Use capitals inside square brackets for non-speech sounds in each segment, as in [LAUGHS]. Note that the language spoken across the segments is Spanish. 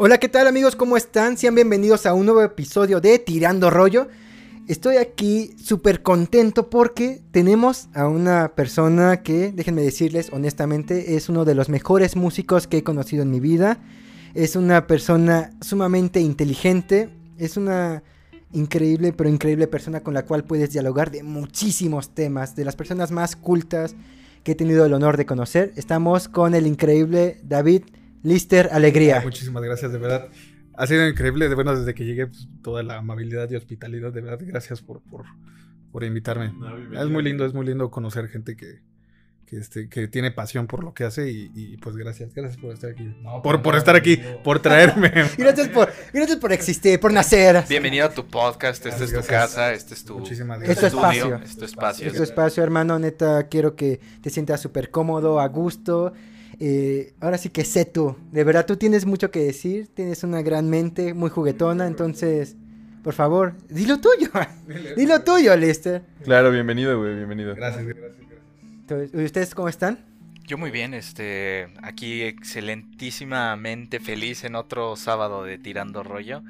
Hola, ¿qué tal amigos? ¿Cómo están? Sean bienvenidos a un nuevo episodio de Tirando Rollo. Estoy aquí súper contento porque tenemos a una persona que, déjenme decirles honestamente, es uno de los mejores músicos que he conocido en mi vida. Es una persona sumamente inteligente, es una increíble, pero increíble persona con la cual puedes dialogar de muchísimos temas, de las personas más cultas que he tenido el honor de conocer. Estamos con el increíble David Lister Alegría. Muchísimas gracias, de verdad. Ha sido increíble, de bueno, desde que llegué, pues, toda la amabilidad y hospitalidad, de verdad, gracias por, por, por invitarme. es muy lindo, es muy lindo conocer gente que, que, este, que tiene pasión por lo que hace y, pues gracias, gracias por estar aquí. por, por estar aquí, por traerme. [LAUGHS] gracias, por, gracias por existir, por nacer. Bienvenido a tu podcast, esta es tu casa, este es tu, Muchísimas es tu espacio. Es tu espacio. Es tu espacio, hermano, neta, quiero que te sientas súper cómodo, a gusto. Eh, ahora sí que sé tú, de verdad tú tienes mucho que decir, tienes una gran mente, muy juguetona, entonces, por favor, dilo tuyo, [LAUGHS] [LAUGHS] dilo tuyo, Lester. Claro, bienvenido, güey, bienvenido. Gracias, gracias. ¿Y ustedes cómo están? Yo muy bien, este, aquí excelentísimamente feliz en otro sábado de Tirando Rollo.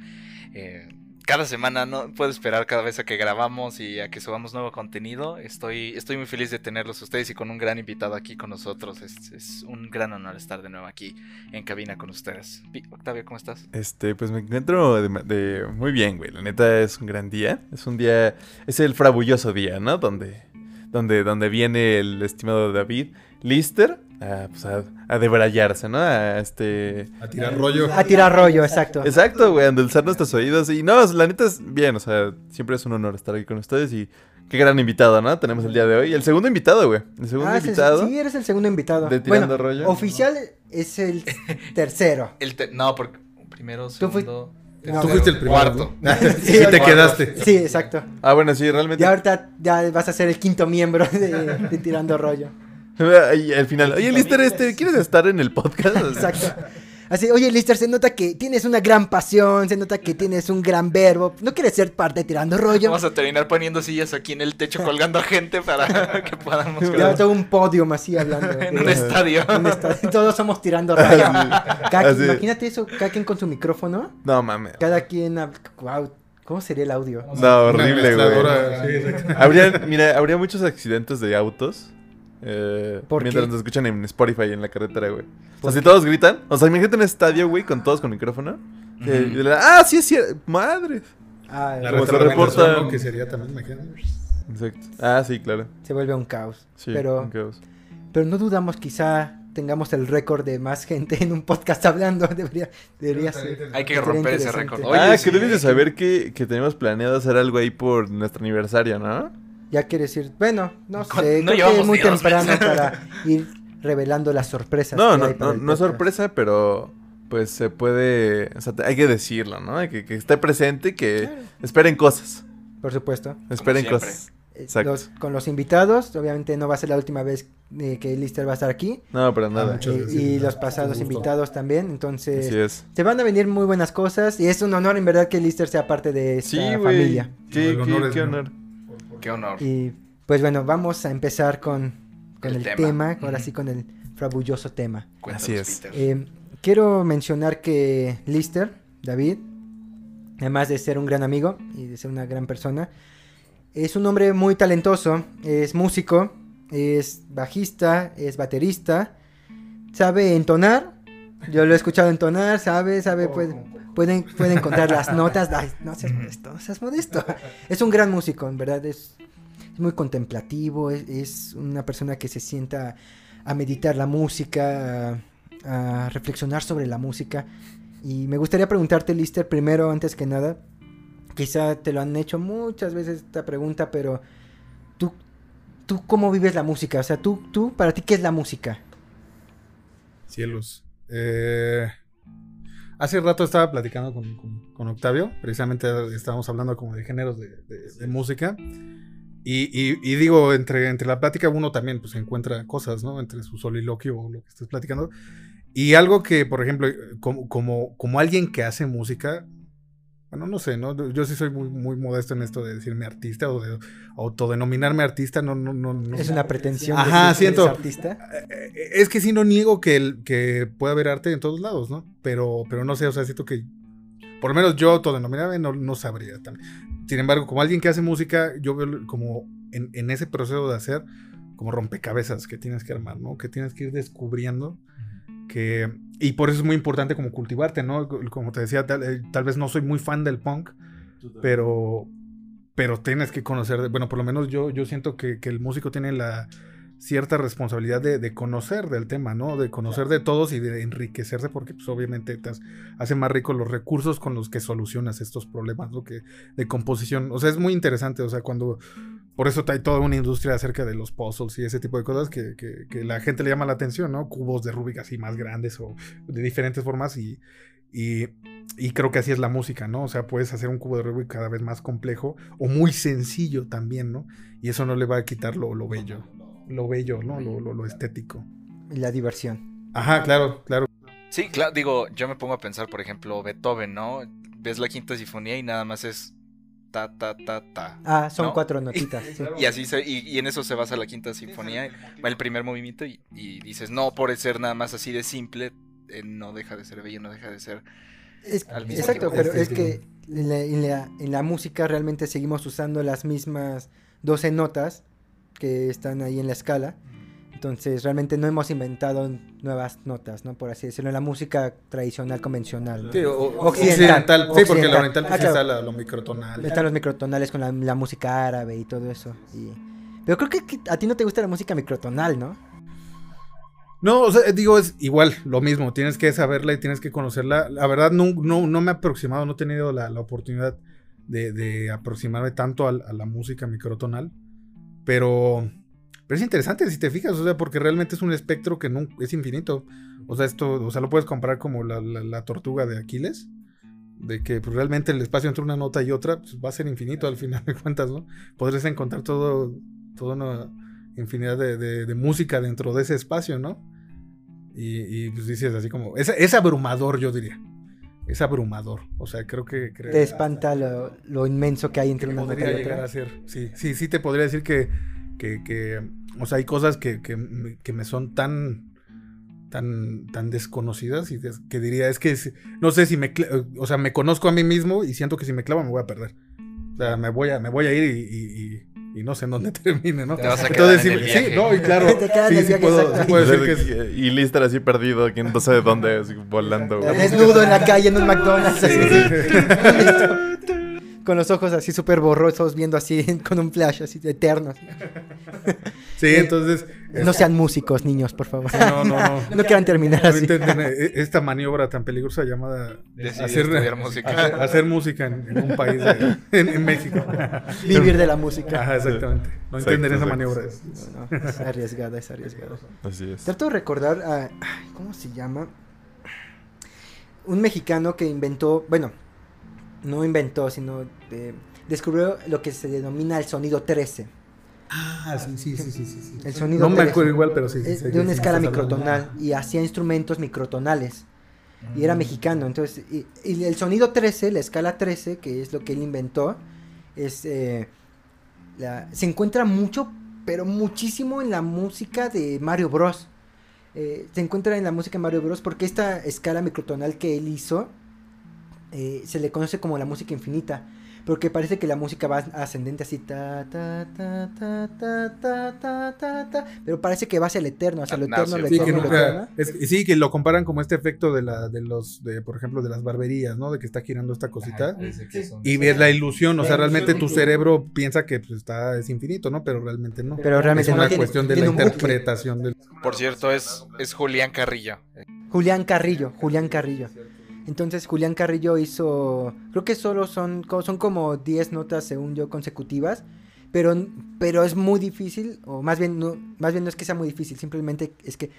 Eh, cada semana no puedo esperar cada vez a que grabamos y a que subamos nuevo contenido. Estoy, estoy muy feliz de tenerlos ustedes y con un gran invitado aquí con nosotros. Es, es un gran honor estar de nuevo aquí en cabina con ustedes. Octavio, ¿cómo estás? Este, pues me encuentro de, muy bien, güey. La neta es un gran día. Es un día, es el frabulloso día, ¿no? Donde donde, donde viene el estimado David Lister a, pues a, debrayarse, ¿no? A, este... a tirar rollo. A tirar rollo, exacto. Exacto, güey, a endulzar nuestros oídos. Y no, la neta es bien, o sea, siempre es un honor estar aquí con ustedes y qué gran invitado, ¿no? Tenemos el día de hoy. El segundo invitado, güey. El segundo ah, invitado. Sí, eres el segundo invitado. De Tirando Rollo. Oficial es el [LAUGHS] tercero. el no, porque primero, segundo... Tú fuiste el primero. [LAUGHS] sí, te quedaste. Sí, exacto. Ah, bueno, sí, realmente. Y ahorita ya vas a ser el quinto miembro de, Tirando Rollo. [LAUGHS] Y al final, oye, Lister, este, ¿quieres estar en el podcast? [LAUGHS] Exacto. Así, oye, Lister, se nota que tienes una gran pasión, se nota que tienes un gran verbo. ¿No quieres ser parte de Tirando Rollo? Vamos a terminar poniendo sillas aquí en el techo colgando a gente para [LAUGHS] que podamos... Ya todo un podio así hablando. en un estadio. Todos somos Tirando Rollo. imagínate eso, cada quien con su micrófono. No, mames. Cada quien... Wow, ¿Cómo sería el audio? No, horrible, güey. habría, mira, habría muchos accidentes de autos eh, mientras nos escuchan en Spotify en la carretera, güey. O sea, si todos gritan. O sea, imagínate un estadio, güey, con todos con micrófono. ah, sí es cierto. Madre. Ah, la reporta. que sería también, imagínate. Exacto. Ah, sí, claro. Se vuelve un caos. Sí, pero, un caos. Pero no dudamos, quizá tengamos el récord de más gente en un podcast hablando. [LAUGHS] Debería, debería ser. Hay que romper ese récord. ah, que debes de saber que, que tenemos planeado hacer algo ahí por nuestro aniversario, ¿no? Ya quiere decir, bueno, no sé, creo que es muy temprano para [LAUGHS] ir revelando las sorpresas. No, no, no, no es sorpresa, pero pues se puede, o sea, hay que decirlo, ¿no? Que, que esté presente, que esperen cosas. Por supuesto. Esperen cosas. Eh, Exacto. con los invitados, obviamente no va a ser la última vez eh, que Lister va a estar aquí. No, pero nada. Ah, y, los pasados invitados también, entonces se van a venir muy buenas cosas y es un honor en verdad que Lister sea parte de esta sí, familia. Sí, qué, qué honor. Qué honor. Y pues bueno, vamos a empezar con, el, tema, ahora sí con el frabulloso tema. Así es. Eh, quiero mencionar que Lister, David, además de ser un gran amigo y de ser una gran persona, es un hombre muy talentoso, es músico, es bajista, es baterista, sabe entonar, yo lo he escuchado entonar, sabe, sabe, puede, pueden, pueden encontrar las [LAUGHS] notas. no seas modesto, no seas modesto. Es un gran músico, en verdad. Es, muy contemplativo. Es, una persona que se sienta a meditar la música, a, reflexionar sobre la música. Y me gustaría preguntarte, Lister, primero, antes que nada. Quizá te lo han hecho muchas veces esta pregunta, pero tú, tú cómo vives la música? O sea, tú, tú, para ti, ¿qué es la música? Cielos. Eh, Hace rato estaba platicando con, Octavio, precisamente estábamos hablando como de géneros de, música. Y, digo, entre, entre la plática uno también pues encuentra cosas, ¿no? Entre su soliloquio o lo que estés platicando. Y algo que, por ejemplo, como, como, alguien que hace música, bueno, no sé, ¿no? Yo sí soy muy, muy modesto en esto de decirme artista o de autodenominarme artista, no, no, no, Es una pretensión. Ajá, siento. artista. Eh, es que sí no niego que, el, que puede haber arte en todos lados, ¿no? Pero, pero no sé, o sea, siento que por lo menos yo autodenominarme no, no sabría. Sin embargo, como alguien que hace música, yo veo como en, en ese proceso de hacer como rompecabezas que tienes que armar, ¿no? Que tienes que ir descubriendo que y por eso es muy importante como cultivarte, ¿no? Como te decía, tal, eh, vez no soy muy fan del punk, pero, pero tienes que conocer, bueno, por lo menos yo, yo siento que, el músico tiene la cierta responsabilidad de, conocer del tema, ¿no? De conocer de todos y de enriquecerse porque pues obviamente te hace más rico los recursos con los que solucionas estos problemas, ¿no? Que de composición, o sea, es muy interesante, o sea, cuando por eso hay toda una industria acerca de los puzzles y ese tipo de cosas que, que, la gente le llama la atención, ¿no? Cubos de Rubik así más grandes o de diferentes formas y, y, y, creo que así es la música, ¿no? O sea, puedes hacer un cubo de Rubik cada vez más complejo o muy sencillo también, ¿no? Y eso no le va a quitar lo, lo bello, lo bello, ¿no? Lo, lo, lo estético. La diversión. Ajá, claro, claro. Sí, claro, digo, yo me pongo a pensar, por ejemplo, Beethoven, ¿no? Ves la quinta sinfonía y nada más es ta, ta, ta, ta. Ah, son cuatro [LAUGHS] notitas. Y así se, y, en eso se basa la quinta sinfonía, va el primer movimiento y, dices, no, por ser nada más así de simple, eh, no deja de ser bello, no deja de ser... exacto, pero es que en la, en la música realmente seguimos usando las mismas 12 notas que están ahí en la escala entonces, realmente no hemos inventado nuevas notas, ¿no? Por así decirlo, en la música tradicional, convencional. Sí, occidental. Sí, porque la oriental ah, está lo microtonal. Están los microtonales con la, música árabe y todo eso. Pero creo que, a ti no te gusta la música microtonal, ¿no? No, o sea, digo, es igual, lo mismo. Tienes que saberla y tienes que conocerla. La verdad, no, no, no me he aproximado, no he tenido la, oportunidad de, aproximarme tanto a la música microtonal. Pero pero es interesante si te fijas, o sea, porque realmente es un espectro que no, es infinito. O sea, esto, o sea, lo puedes comparar como la, tortuga de Aquiles. De que pues, realmente el espacio entre una nota y otra pues, va a ser infinito al final de cuentas, ¿no? Podrías encontrar todo, toda una infinidad de, música dentro de ese espacio, ¿no? Y, pues dices así como, es, abrumador, yo diría. Es abrumador. O sea, creo que... te espanta lo, inmenso que hay entre una nota y otra. sí, sí, sí te podría decir que que, o sea, hay cosas que, me son tan, tan, tan desconocidas y que diría, es que, no sé si me, o sea, me conozco a mí mismo y siento que si me clavo me voy a perder. O sea, me voy a, me voy a ir y, no sé en dónde [LAUGHS] termine, ¿no? Te vas a Entonces, sí, sí, no, y claro, [LAUGHS] sí, sí puedo, decir que es... [LAUGHS] Y Lister así perdido, que no sé de dónde, volando. Desnudo en la calle en un McDonald's. Así, con los ojos así súper borrosos, viendo así [LAUGHS] con un flash así eterno. Sí, entonces... No sean músicos, niños, por favor. No, no, no. [LAUGHS] no quieran terminar así. E, esta maniobra tan peligrosa llamada hacer música. Hacer, música en, un país, en, México. Vivir de la música. Ajá, exactamente. No entienden esa maniobra. es arriesgada, es arriesgada. Así es. Trato de recordar a... ¿Cómo se llama? Un mexicano que inventó... Bueno, no inventó, sino descubrió lo que se denomina el sonido 13. Ah, sí, sí, sí, sí. El sonido no me acuerdo igual, pero sí. de una escala microtonal y hacía instrumentos microtonales. Y era mm. mexicano, entonces, y, el sonido 13, la escala 13, que es lo que él inventó, es, eh, se encuentra mucho, pero muchísimo en la música de Mario Bros. Eh, se encuentra en la música de Mario Bros. porque esta escala microtonal que él hizo eh, se le conoce como la música infinita. Porque parece que la música va ascendente así, ta, ta, ta, ta, ta, ta, ta, ta, pero parece que va hacia el eterno, hacia lo eterno, sí, que sí, que lo comparan como este efecto de la, de los, de, por ejemplo, de las barberías, ¿no? De que está girando esta cosita. y ves la ilusión, o sea, realmente tu cerebro piensa que pues, está, es infinito, ¿no? Pero realmente no. Pero realmente es una cuestión de la interpretación del... Por cierto, es, es Julián Carrillo. Julián Carrillo, Julián Carrillo. Entonces Julián Carrillo hizo, creo que solo son, son como 10 notas según yo consecutivas, pero, pero es muy difícil, o más bien, no, más bien no es que sea muy difícil, simplemente es que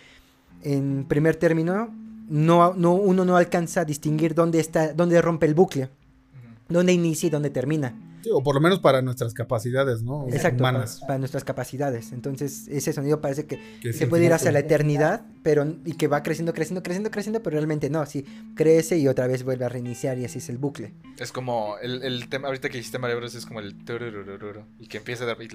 en primer término no, no, uno no alcanza a distinguir dónde, está, dónde rompe el bucle, dónde inicia y dónde termina. O por lo menos para nuestras capacidades, ¿no? Exacto, para, para, nuestras capacidades. Entonces, ese sonido parece que, se puede ir hacia la eternidad, pero y que va creciendo, creciendo, creciendo, creciendo, pero realmente no, sí, crece y otra vez vuelve a reiniciar y así es el bucle. Es como el, el tema, ahorita que hiciste Mario Bros. es como el y que empieza a dar y,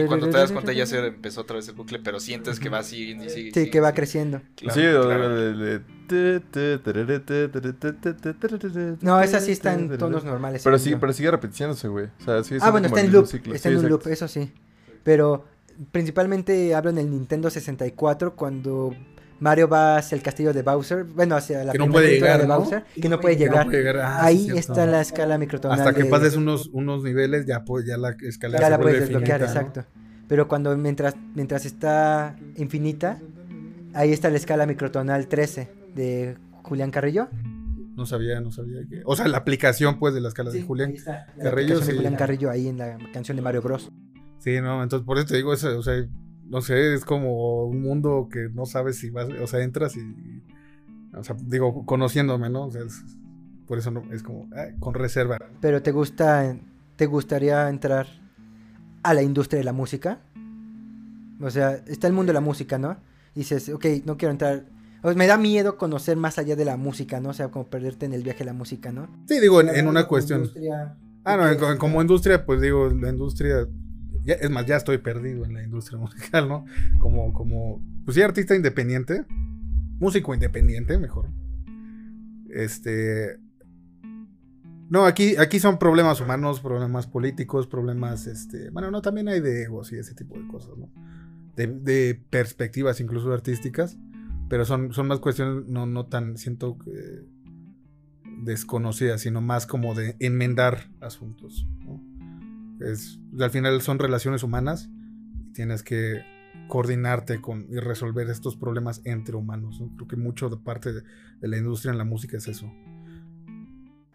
y cuando te das cuenta ya se empezó otra vez el bucle, pero sientes que va así y sigue. Sí, que va creciendo. sí, no, esa sí está en tonos normales. Pero, sí, pero sigue repitiéndose, güey. ah, bueno, está en loop. Está en un loop, eso sí. Pero principalmente hablo en el Nintendo 64 cuando Mario va hacia el castillo de Bowser, bueno, hacia la que no puede llegar, de Bowser, que no puede llegar. Ah, Ahí está la escala microtonal. Hasta que pases unos, unos niveles, ya, pues, ya la escala ya la puedes desbloquear, exacto. Pero cuando mientras, mientras está infinita, ahí está la escala microtonal 13 de Julián Carrillo. No sabía, no sabía que. O sea, la aplicación, pues, de las escalas de Julián Carrillo. Sí. Julián Carrillo ahí en la canción de Mario Bros. Sí, no, entonces por eso te digo eso, o sea, no sé, es como un mundo que no sabes si vas, o sea, entras y. O sea, digo, conociéndome, ¿no? O sea, por eso no, es como con reserva. Pero te gusta, te gustaría entrar a la industria de la música. O sea, está el mundo de la música, ¿no? Y dices, ok, no quiero entrar me da miedo conocer más allá de la música, ¿no? O sea, como perderte en el viaje de la música, ¿no? Sí, digo, en, una cuestión. ah, no, como industria, pues digo, la industria. es más, ya estoy perdido en la industria [LAUGHS] musical, ¿no? Como, como, pues sí, artista independiente, músico independiente, mejor. Este. No, aquí, aquí son problemas humanos, problemas políticos, problemas, este, bueno, no, también hay de egos y ese tipo de cosas, ¿no? De, de perspectivas incluso artísticas. Pero son, son más cuestiones no, no tan, siento que desconocidas, sino más como de enmendar asuntos. Es, al final son relaciones humanas y tienes que coordinarte con y resolver estos problemas entre humanos. Creo que mucho de parte de, la industria en la música es eso.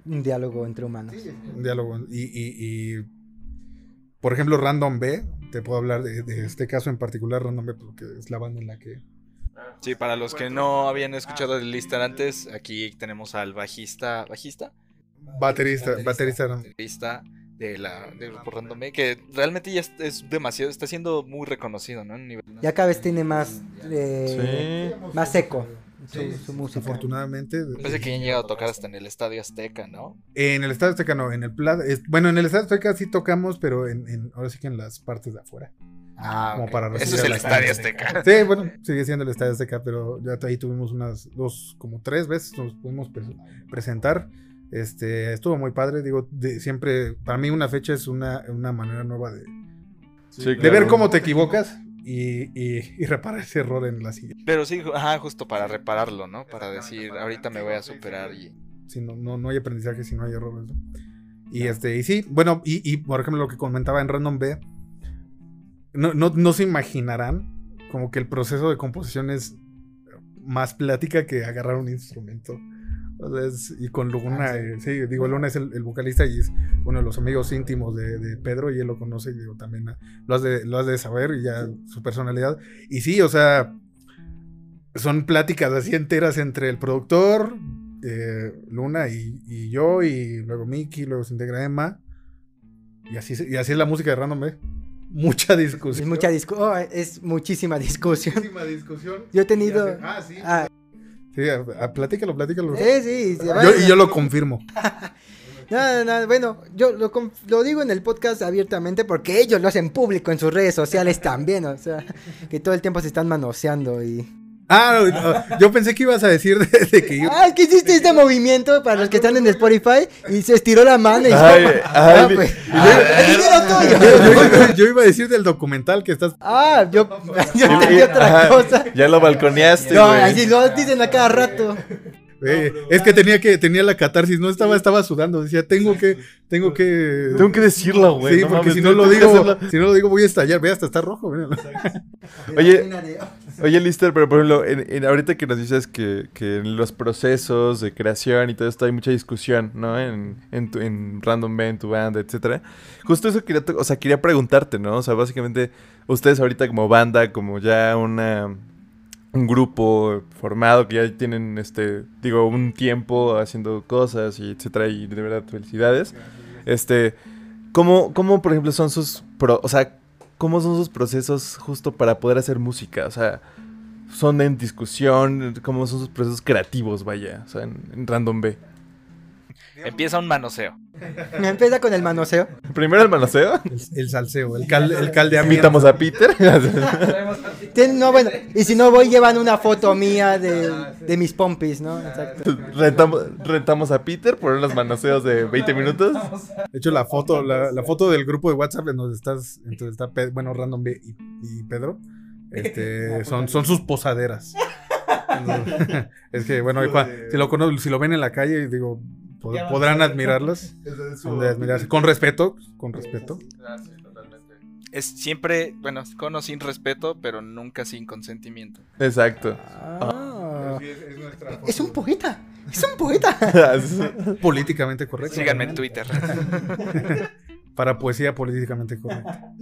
Un diálogo entre humanos. un diálogo. Y, y, por ejemplo, Random B, te puedo hablar de, de, este caso en particular, Random B, porque es la banda en la que Sí, para los que no habían escuchado el Lister antes, aquí tenemos al bajista. ¿Bajista? Baterista, baterista. Baterista de la grupo Random que realmente ya es, demasiado, está siendo muy reconocido, ¿no? ya cada vez tiene más, eh, más seco. Su, música. Afortunadamente. Parece que ya han llegado a tocar hasta en el Estadio Azteca, ¿no? En el Estadio Azteca no, en el bueno, en el Estadio Azteca sí tocamos, pero en, en, ahora sí que en las partes de afuera. Ah, como para Eso es el Estadio Azteca. Sí, bueno, sigue siendo el Estadio Azteca, pero ya ahí tuvimos unas dos, como tres veces nos pudimos presentar. Este, estuvo muy padre, digo, siempre, para mí una fecha es una, una manera nueva de, de ver cómo te equivocas y, y, reparar ese error en la siguiente. Pero sí, ajá, justo para repararlo, ¿no? Para decir, ahorita me voy a superar y... Sí, no, no, no hay aprendizaje si no hay errores, ¿no? Y este, y sí, bueno, y, y por ejemplo lo que comentaba en Random B, no, no, se imaginarán como que el proceso de composición es más plática que agarrar un instrumento. y con Luna, ah, sí. digo, Luna es el, vocalista y es uno de los amigos íntimos de, Pedro y él lo conoce y digo, también lo has, de, lo has de saber y ya su personalidad. Y sí, o sea, son pláticas así enteras entre el productor, eh, Luna y, yo y luego Mickey, luego se integra Emma. Y así, y así es la música de Random B mucha discusión. Es mucha discusión. Oh, es muchísima discusión. Muchísima discusión. Yo he tenido. Ah, sí. Ah. Sí, platícalo, platícalo. Sí, sí. yo, y yo lo confirmo. [LAUGHS] No, no, bueno, yo lo, lo, digo en el podcast abiertamente porque ellos lo hacen público en sus redes sociales también, o sea, que todo el tiempo se están manoseando y... Ah, yo pensé que ibas a decir de, que Ah, que hiciste este movimiento para los que están en Spotify y se estiró la mano y ay, ah, pues. yo, iba a decir del documental que estás. Ah, yo, yo entendí otra cosa. Ya lo balconeaste. No, así lo dicen a cada rato. Es que tenía que tenía la catarsis, no estaba estaba sudando, decía, tengo que tengo que tengo que decirlo, güey. Sí, porque si no lo digo, si no lo digo voy a estallar, ve hasta está rojo. [LAUGHS] Oye, oye, Lister, pero por ejemplo, en, ahorita que nos dices que, que, en los procesos de creación y todo esto hay mucha discusión, ¿no? En, en, tu, en Random Band, tu banda, etcétera. Justo eso quería, o sea, quería preguntarte, ¿no? O sea, básicamente ustedes ahorita como banda, como ya una un grupo formado que ya tienen este digo un tiempo haciendo cosas y etcétera y de verdad felicidades Este, ¿cómo, cómo por ejemplo, son sus, o sea, cómo son sus procesos justo para poder hacer música? O sea, son en discusión, cómo son sus procesos creativos, vaya, o sea, en Random B. Empieza un manoseo. Empieza con el manoseo. Primero el manoseo. El, salseo, el, cal, el caldeamiento. Invitamos a Peter. [LAUGHS] no, bueno, y si no voy, llevan una foto mía de, mis pompis, ¿no? Exacto. Rentamos, rentamos a Peter por unos manoseos de 20 minutos. De hecho, la foto, la, foto del grupo de WhatsApp en donde estás, entonces está, bueno, Random B y, Pedro, este, son, son sus posaderas. [LAUGHS] es que, bueno, si lo, si lo ven en la calle, digo, podrán admirarlas. [LAUGHS] Con respeto, con respeto. Es siempre, bueno, con o sin respeto, pero nunca sin consentimiento. Exacto. Ah. Es, un poeta. Es un poeta. [LAUGHS] políticamente correcto. Síganme en Twitter. [LAUGHS] Para poesía políticamente correcta.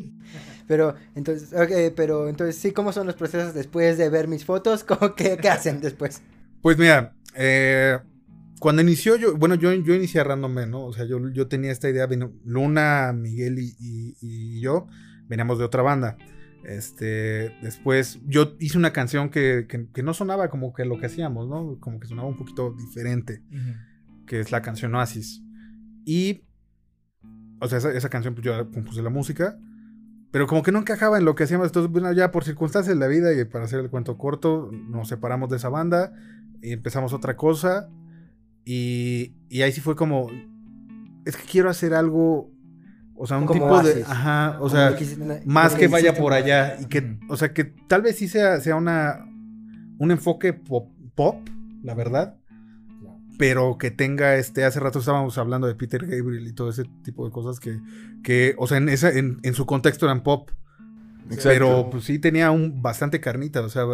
Pero entonces, pero entonces sí, ¿cómo son los procesos después de ver mis fotos? ¿Qué, qué hacen después? Pues mira, eh, cuando inició yo, bueno, yo, yo inicié Random ¿no? O sea, yo, yo tenía esta idea, vino Luna, Miguel y, yo veníamos de otra banda. Este, después yo hice una canción que, no sonaba como que lo que hacíamos, ¿no? Como que sonaba un poquito diferente, que es la canción Oasis. Y, o sea, esa, canción pues yo compuse la música, pero como que no encajaba en lo que hacíamos. Entonces, bueno, ya por circunstancias de la vida y para hacer el cuento corto, nos separamos de esa banda y empezamos otra cosa. Y, ahí sí fue como, es que quiero hacer algo, o sea, un tipo de, ajá, o sea, más que vaya por allá y que, o sea, que tal vez sí sea, sea una, un enfoque pop, pop la verdad, pero que tenga este, hace rato estábamos hablando de Peter Gabriel y todo ese tipo de cosas que, que o sea, en, esa, en, su contexto eran pop. Pero pues sí tenía un bastante carnita, o sea,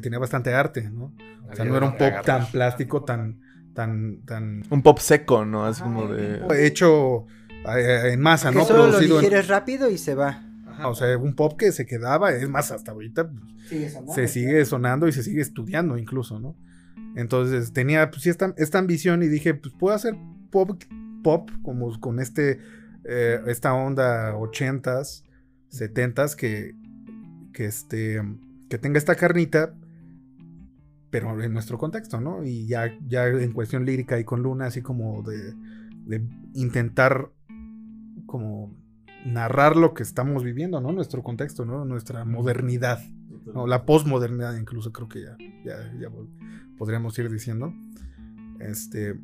tenía bastante arte, ¿no? O sea, no era un pop tan plástico, tan, tan, tan... Un pop seco, ¿no? Así como de... Hecho eh, en masa, ¿no? Solo lo digieres rápido y se va. o sea, un pop que se quedaba, es más, hasta ahorita pues, se sigue sonando y se sigue estudiando incluso, ¿no? Entonces tenía, pues sí, esta, esta ambición y dije, pues puedo hacer pop, pop como con este, eh, esta onda ochentas, setentas que, que, este, que tenga esta carnita, pero en nuestro contexto, ¿no? Y ya, ya en cuestión lírica y con Luna, así como de, intentar como narrar lo que estamos viviendo, ¿no? Nuestro contexto, ¿no? Nuestra modernidad, ¿no? La posmodernidad incluso creo que ya, ya, ya podríamos ir diciendo. Este...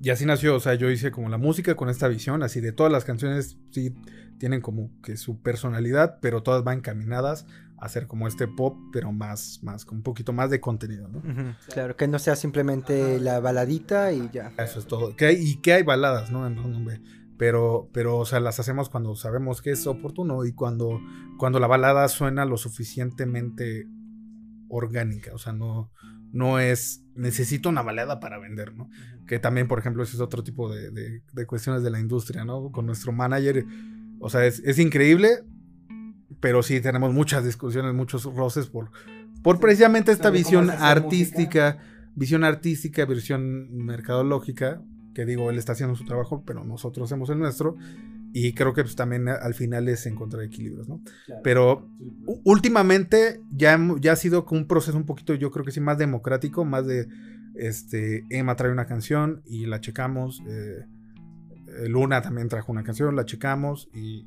Y así nació, o sea, yo hice como la música con esta visión, así de todas las canciones, sí, tienen como que su personalidad, pero todas van encaminadas hacer como este pop, pero más, más, con un poquito más de contenido, ¿no? Claro, que no sea simplemente la baladita y ya. Eso es todo. Que y que hay baladas, ¿no? En Pero, pero, o sea, las hacemos cuando sabemos que es oportuno y cuando, cuando la balada suena lo suficientemente orgánica. O sea, no, no es necesito una balada para vender, ¿no? Que también, por ejemplo, ese es otro tipo de, de, cuestiones de la industria, ¿no? Con nuestro manager. O sea, es, es increíble, pero sí tenemos muchas discusiones, muchos roces por, por precisamente esta visión artística, visión artística, visión mercadológica, que digo, él está haciendo su trabajo, pero nosotros hacemos el nuestro. Y creo que pues, también al final es encontrar equilibrios, ¿no? Pero últimamente ya, ya ha sido un proceso un poquito, yo creo que sí, más democrático, más de, este, Emma trae una canción y la checamos, eh, Luna también trajo una canción, la checamos y,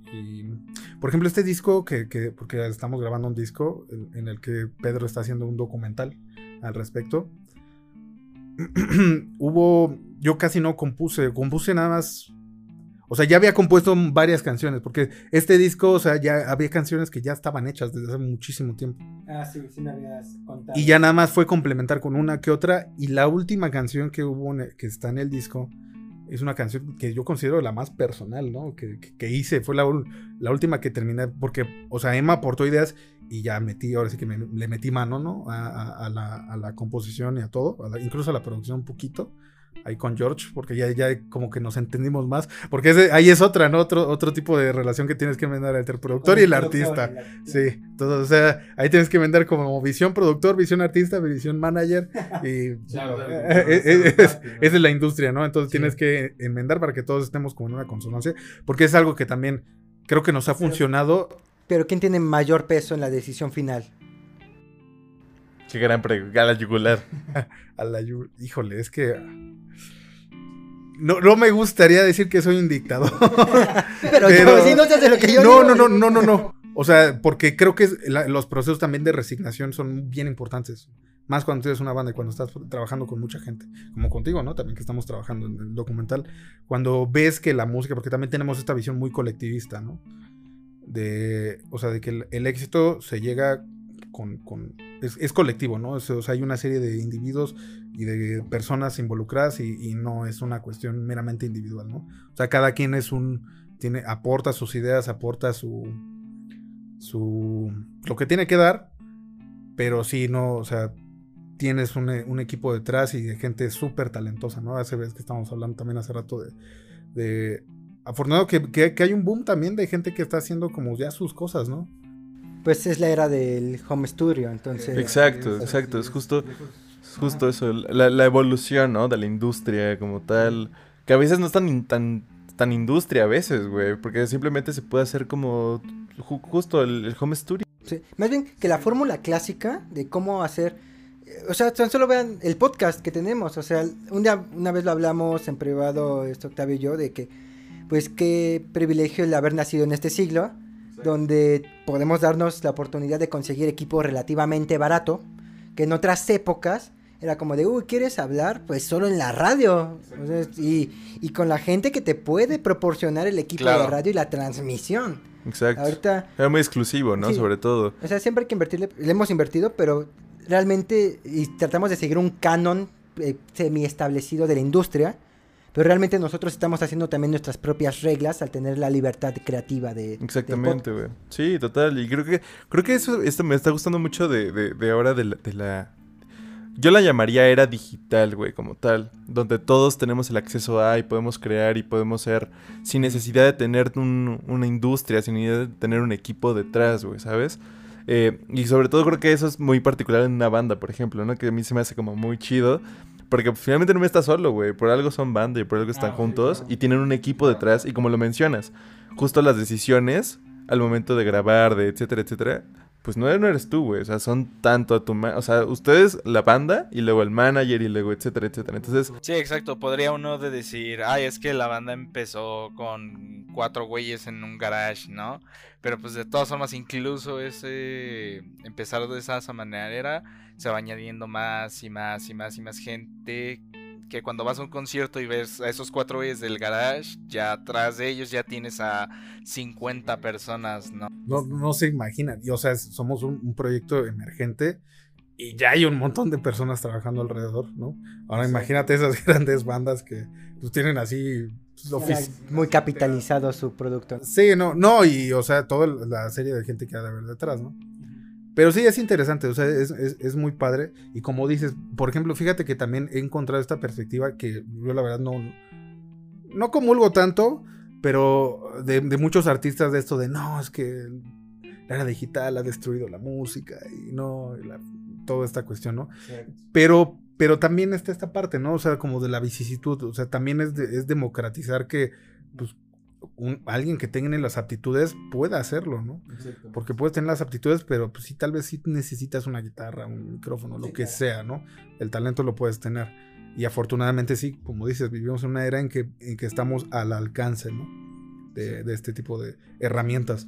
por ejemplo este disco que, porque estamos grabando un disco en, el que Pedro está haciendo un documental al respecto. [CLEARS THROAT] Hubo, yo casi no compuse, compuse nada más, o sea, ya había compuesto varias canciones, porque este disco, o sea, ya había canciones que ya estaban hechas desde hace muchísimo tiempo. Ah, sí, sí me habías contado. Y ya nada más fue complementar con una que otra, y la última canción que hubo, que está en el disco, es una canción que yo considero la más personal, ¿no? Que, hice, fue la, la, última que terminé, porque, o sea, Emma aportó ideas y ya metí, ahora sí que le metí mano, ¿no? A, la, composición y a todo, incluso a la producción un poquito, ahí con George, porque ya, ya como que nos entendimos más, porque ahí es otra, ¿no? Otro, otro tipo de relación que tienes que vender entre el productor y el artista. Sí, todo, o sea, ahí tienes que vender como visión productor, visión artista, visión manager, y esa es, la industria, ¿no? Entonces tienes que enmendar para que todos estemos como en una consonancia, porque es algo que también creo que nos ha funcionado. Pero ¿quién tiene mayor peso en la decisión final? Qué gran pregunta. A la yugular. [LAUGHS] a la yugular. Híjole, es que. No, no me gustaría decir que soy un dictador. [LAUGHS] pero, si no te lo que yo no, No, no, no, no, no. O sea, porque creo que los procesos también de resignación son bien importantes. Más cuando tienes una banda y cuando estás trabajando con mucha gente. Como contigo, ¿no? También que estamos trabajando en el documental. Cuando ves que la música, porque también tenemos esta visión muy colectivista, ¿no? De, o sea, de que el éxito se llega con, es, colectivo, ¿no? O sea, hay una serie de individuos y de personas involucradas y, no es una cuestión meramente individual, ¿no? O sea, cada quien es un, tiene, aporta sus ideas, aporta su, su, lo que tiene que dar, pero sí, no, o sea, tienes un, equipo detrás y de gente súper talentosa, ¿no? Hace vez que estamos hablando también hace rato de, de afortunado que, que, hay un boom también de gente que está haciendo como ya sus cosas, ¿no? Pues es la era del home studio, entonces... Exacto, exacto, es justo, justo eso, la, evolución, ¿no? De la industria como tal, que a veces no es tan, tan, tan industria a veces, güey, porque simplemente se puede hacer como justo el, home studio. Sí, más bien que la fórmula clásica de cómo hacer... O sea, tan solo vean el podcast que tenemos. O sea, un día, una vez lo hablamos en privado, esto Octavio y yo, de que, pues, qué privilegio el haber nacido en este siglo donde podemos darnos la oportunidad de conseguir equipo relativamente barato, que en otras épocas era como de, uy, ¿quieres hablar? Pues solo en la radio. y, con la gente que te puede proporcionar el equipo de radio y la transmisión. Exacto. Ahorita, era muy exclusivo, ¿no? Sobre todo. O sea, siempre hay que invertirle, le hemos invertido, pero realmente y tratamos de seguir un canon eh, semi establecido de la industria pero realmente nosotros estamos haciendo también nuestras propias reglas al tener la libertad creativa de... Exactamente, güey. Sí, total. Y creo que, creo que eso esto me está gustando mucho de, de, ahora de la, Yo la llamaría era digital, güey, como tal. Donde todos tenemos el acceso a y podemos crear y podemos ser sin necesidad de tener una industria, sin necesidad de tener un equipo detrás, güey, ¿sabes? Eh, y sobre todo creo que eso es muy particular en una banda, por ejemplo, ¿no? Que a mí se me hace como muy chido porque finalmente no me está solo, güey. Por algo son banda y por algo están ah, juntos. Y tienen un equipo detrás. Y como lo mencionas, justo las decisiones al momento de grabar, de etcétera, etcétera. Pues no, eres tú, güey. O sea, son tanto a tu... O sea, ustedes, la banda, y luego el manager, y luego etcétera, etcétera. Entonces... Sí, exacto. Podría uno de decir, ay, es que la banda empezó con cuatro güeyes en un garage, ¿no? Pero pues de todas formas, incluso ese... Empezar de esa manera se va añadiendo más y más y más y más gente que cuando vas a un concierto y ves a esos cuatro güeyes del garage, ya atrás de ellos ya tienes a 50 personas, ¿no? No, no se imaginan. Y, o sea, somos un, proyecto emergente y ya hay un montón de personas trabajando alrededor, ¿no? Ahora imagínate esas [LAUGHS] grandes bandas que pues, tienen así... Pues, muy capitalizado su producto. Sí, no, no, y o sea, toda la serie de gente que ha de haber detrás, ¿no? Pero sí, es interesante, o sea, es, muy padre. Y como dices, por ejemplo, fíjate que también he encontrado esta perspectiva que yo la verdad no, no comulgo tanto, pero de, muchos artistas de esto de, no, es que la era digital ha destruido la música y no, toda esta cuestión, ¿no? Pero, pero también está esta parte, ¿no? O sea, como de la vicisitud, o sea, también es, es democratizar que, pues, alguien que tenga las aptitudes pueda hacerlo, ¿no? Porque puedes tener las aptitudes, pero pues sí, tal vez sí necesitas una guitarra, un micrófono, lo que sea, ¿no? El talento lo puedes tener. Y afortunadamente sí, como dices, vivimos en una era en que, en que estamos al alcance, ¿no? De, de este tipo de herramientas.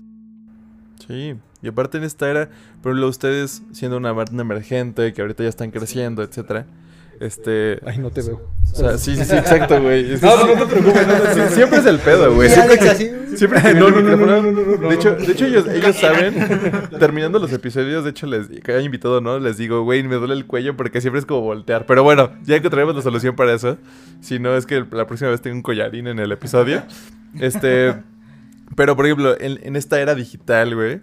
Sí, y aparte en esta era, por ejemplo, ustedes siendo una banda emergente, que ahorita ya están creciendo, etcétera este. Ay, no te veo. O sea, sí, sí, sí, [LAUGHS] exacto, güey. no, no, no te preocupes. siempre es el pedo, güey. Siempre, siempre no, no, no, no, no, no, De hecho, de hecho ellos, ellos saben, terminando los episodios, de hecho, les que haya invitado, ¿no? Les digo, güey, me duele el cuello porque siempre es como voltear. Pero bueno, ya encontraremos la solución para eso. Si no, es que la próxima vez tengo un collarín en el episodio. Este. Pero, por ejemplo, en, en esta era digital, güey,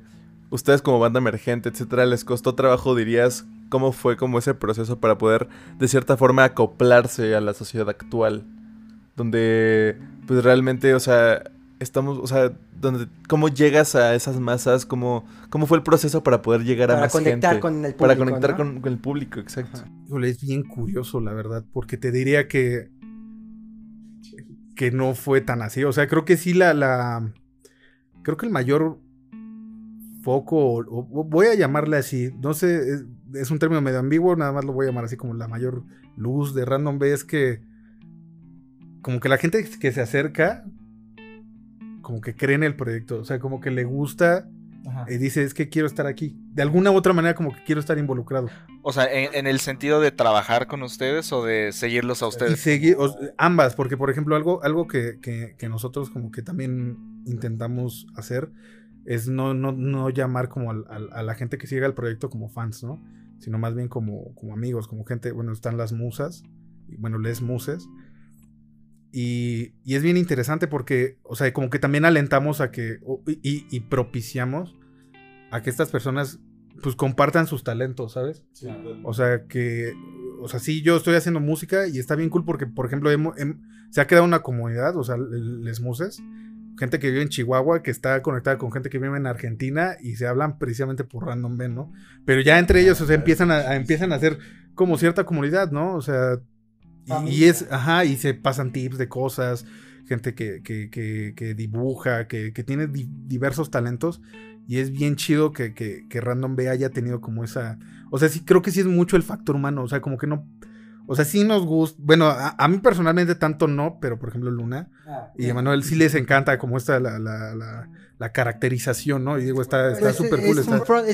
ustedes como banda emergente, etcétera, ¿les costó trabajo, dirías, cómo fue como ese proceso para poder de cierta forma acoplarse a la sociedad actual. Donde pues realmente, o sea, estamos, o sea, donde, cómo llegas a esas masas, cómo, cómo fue el proceso para poder llegar a más conectar con el público. Para conectar con, el público, exacto. Híjole, es bien curioso, la verdad, porque te diría que que no fue tan así. O sea, creo que sí la, la creo que el mayor foco, voy a llamarle así, no sé, es, un término medio ambiguo, nada más lo voy a llamar así como la mayor luz de Random B es que como que la gente que se acerca, como que cree en el proyecto, o sea, como que le gusta y dice, es que quiero estar aquí. De alguna u otra manera como que quiero estar involucrado. O sea, en, el sentido de trabajar con ustedes o de seguirlos a ustedes. seguir, ambas, porque por ejemplo algo, algo que, que, nosotros como que también intentamos hacer es no, no, no llamar como a la gente que sigue el proyecto como fans, ¿no? Sino más bien como, como amigos, como gente, bueno, están las musas, bueno, les muses. Y, y, es bien interesante porque, o sea, como que también alentamos a que, y, y propiciamos a que estas personas pues compartan sus talentos, ¿sabes? o sea, que, o sea, sí, yo estoy haciendo música y está bien cool porque, por ejemplo, se ha creado una comunidad, o sea, les muses, gente que vive en Chihuahua, que está conectada con gente que vive en Argentina y se hablan precisamente por Random Ben, ¿no? Pero ya entre ellos, o sea, empiezan a, empiezan a hacer como cierta comunidad, ¿no? O sea, y, es, ajá, y se pasan tips de cosas, gente que, que, que, que dibuja, que, tiene diversos talentos y es bien chido que, que, que, Random B haya tenido como esa. O sea, sí, creo que sí es mucho el factor humano. O sea, como que no. O sea, sí nos gusta. Bueno, a, mí personalmente tanto no, pero por ejemplo, Luna ah, y Emanuel sí les encanta como esta la, la, la la caracterización, ¿no? Y digo, está súper cool. Es,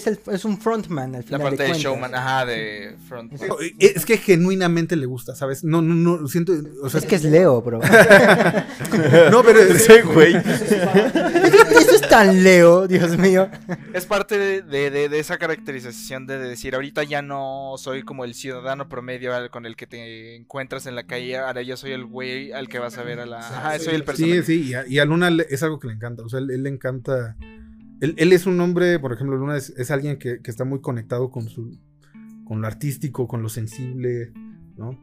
un es, un frontman al final. La parte de, showman, ajá, de frontman. Es que genuinamente le gusta, ¿sabes? No, no, no, siento. O sea, es que es Leo, bro. [LAUGHS] no, pero. Ese güey. Eso es tan Leo, Dios mío. Es parte de, de, de, esa caracterización de decir, ahorita ya no soy como el ciudadano promedio con el que te encuentras en la calle, ahora yo soy el güey al que vas a ver a la. Ajá, soy el personaje. Sí, sí, y a, Luna es algo que le encanta. O sea, él, él le encanta él, es un hombre, por ejemplo, Luna es, alguien que, está muy conectado con su. con lo artístico, con lo sensible, ¿no?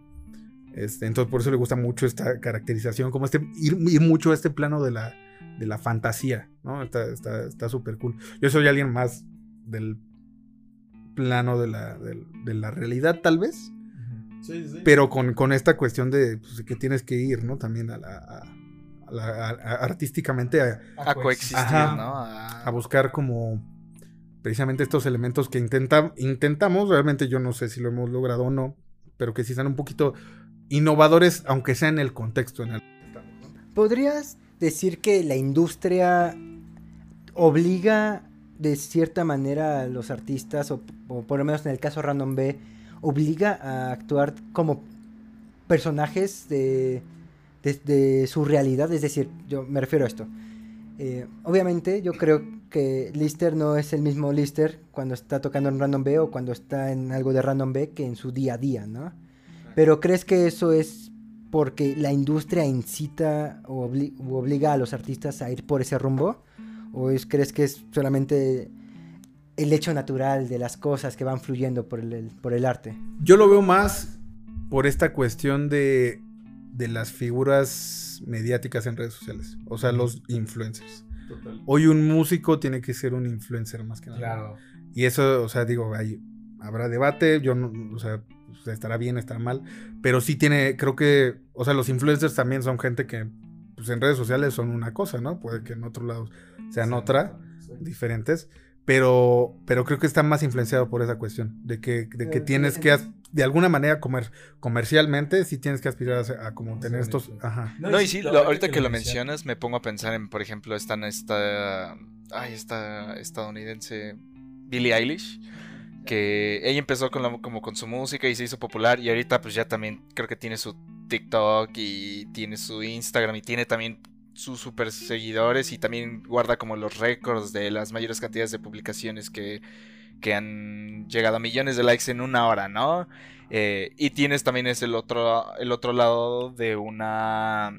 Este, entonces por eso le gusta mucho esta caracterización, como este, ir, mucho a este plano de la, de la fantasía, ¿no? Está súper cool. Yo soy alguien más del plano de la, de, la realidad, tal vez. Sí, sí. Pero con, esta cuestión de pues, que tienes que ir, ¿no? También a la, artísticamente a, coexistir, ¿no? A... buscar como precisamente estos elementos que intenta, intentamos, realmente yo no sé si lo hemos logrado o no, pero que sí sean un poquito innovadores, aunque sea en el contexto en el que estamos. ¿Podrías decir que la industria obliga de cierta manera a los artistas, o, o por lo menos en el caso Random B, obliga a actuar como personajes de de, su realidad. Es decir, yo me refiero a esto. Eh, obviamente, yo creo que Lister no es el mismo Lister cuando está tocando en Random B o cuando está en algo de Random B que en su día a día, ¿no? Pero ¿crees que eso es porque la industria incita o obliga a los artistas a ir por ese rumbo? ¿O es, crees que es solamente el hecho natural de las cosas que van fluyendo por el, por el arte? Yo lo veo más por esta cuestión de de las figuras mediáticas en redes sociales, o sea, los influencers. Hoy un músico tiene que ser un influencer más que nada. Claro. Y eso, o sea, digo, hay, habrá debate, yo no, o sea, pues, estará bien, estará mal, pero sí tiene, creo que, o sea, los influencers también son gente que, pues en redes sociales son una cosa, ¿no? Puede que en otro lado sean otra, diferentes pero, pero creo que está más influenciado por esa cuestión, de que, de que tienes que, de alguna manera, comer comercialmente, sí tienes que aspirar a, como tener estos... Ajá. No, y sí, ahorita que lo mencionas, me pongo a pensar en, por ejemplo, esta, esta, ay, esta estadounidense Billie Eilish, que ella empezó con como con su música y se hizo popular, y ahorita pues ya también creo que tiene su TikTok y tiene su Instagram y tiene también sus super seguidores y también guarda como los récords de las mayores cantidades de publicaciones que, que han llegado a millones de likes en una hora, ¿no? Eh, y tienes también es el otro, el otro lado de una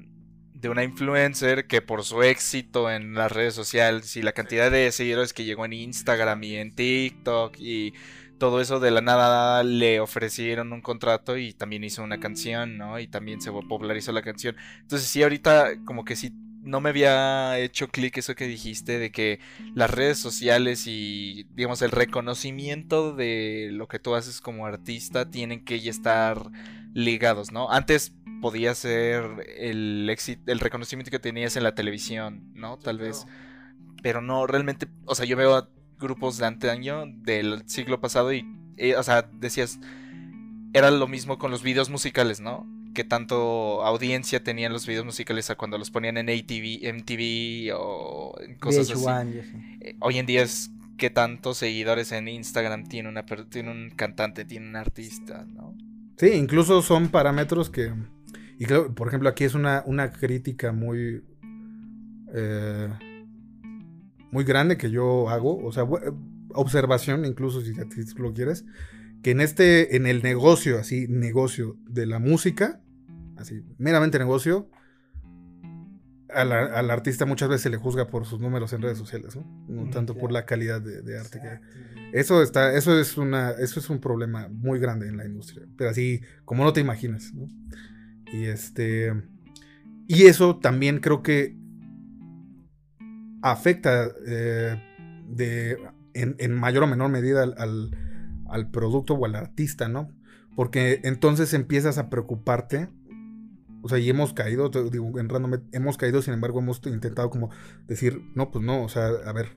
de una influencer que por su éxito en las redes sociales y la cantidad de seguidores que llegó en Instagram y en TikTok y todo eso de la nada le ofrecieron un contrato y también hizo una canción, ¿no? Y también se popularizó la canción. Entonces sí, ahorita como que sí no me había hecho clic eso que dijiste de que las redes sociales y digamos el reconocimiento de lo que tú haces como artista tienen que ya estar ligados, ¿no? Antes podía ser el éxito, el reconocimiento que tenías en la televisión, ¿no? Tal vez. Pero no, realmente, o sea, yo veo grupos de antaño del siglo pasado y, eh, o sea, decías, era lo mismo con los videos musicales, ¿no? Que tanto audiencia tenían los videos musicales a cuando los ponían en ATV, MTV o cosas así. Eh, hoy en día es que tantos seguidores en Instagram tiene, una, tiene un cantante, tiene un artista, ¿no? Sí, incluso son parámetros que... Y claro, por ejemplo, aquí es una, una crítica muy... Eh, muy grande que yo hago, o sea, observación incluso si, lo quieres, que en este, en el negocio, así, negocio de la música, así, meramente negocio, al, artista muchas veces se le juzga por sus números en redes sociales, ¿no? No tanto por la calidad de, arte que... Eso está, eso es una, eso es un problema muy grande en la industria, pero así como no te imaginas, ¿no? Y este... Y eso también creo que afecta eh, de, en, mayor o menor medida al, producto o al artista, ¿no? Porque entonces empiezas a preocuparte. O sea, y hemos caído, digo, en hemos caído, sin embargo, hemos intentado como decir, no, pues no, o sea, a ver,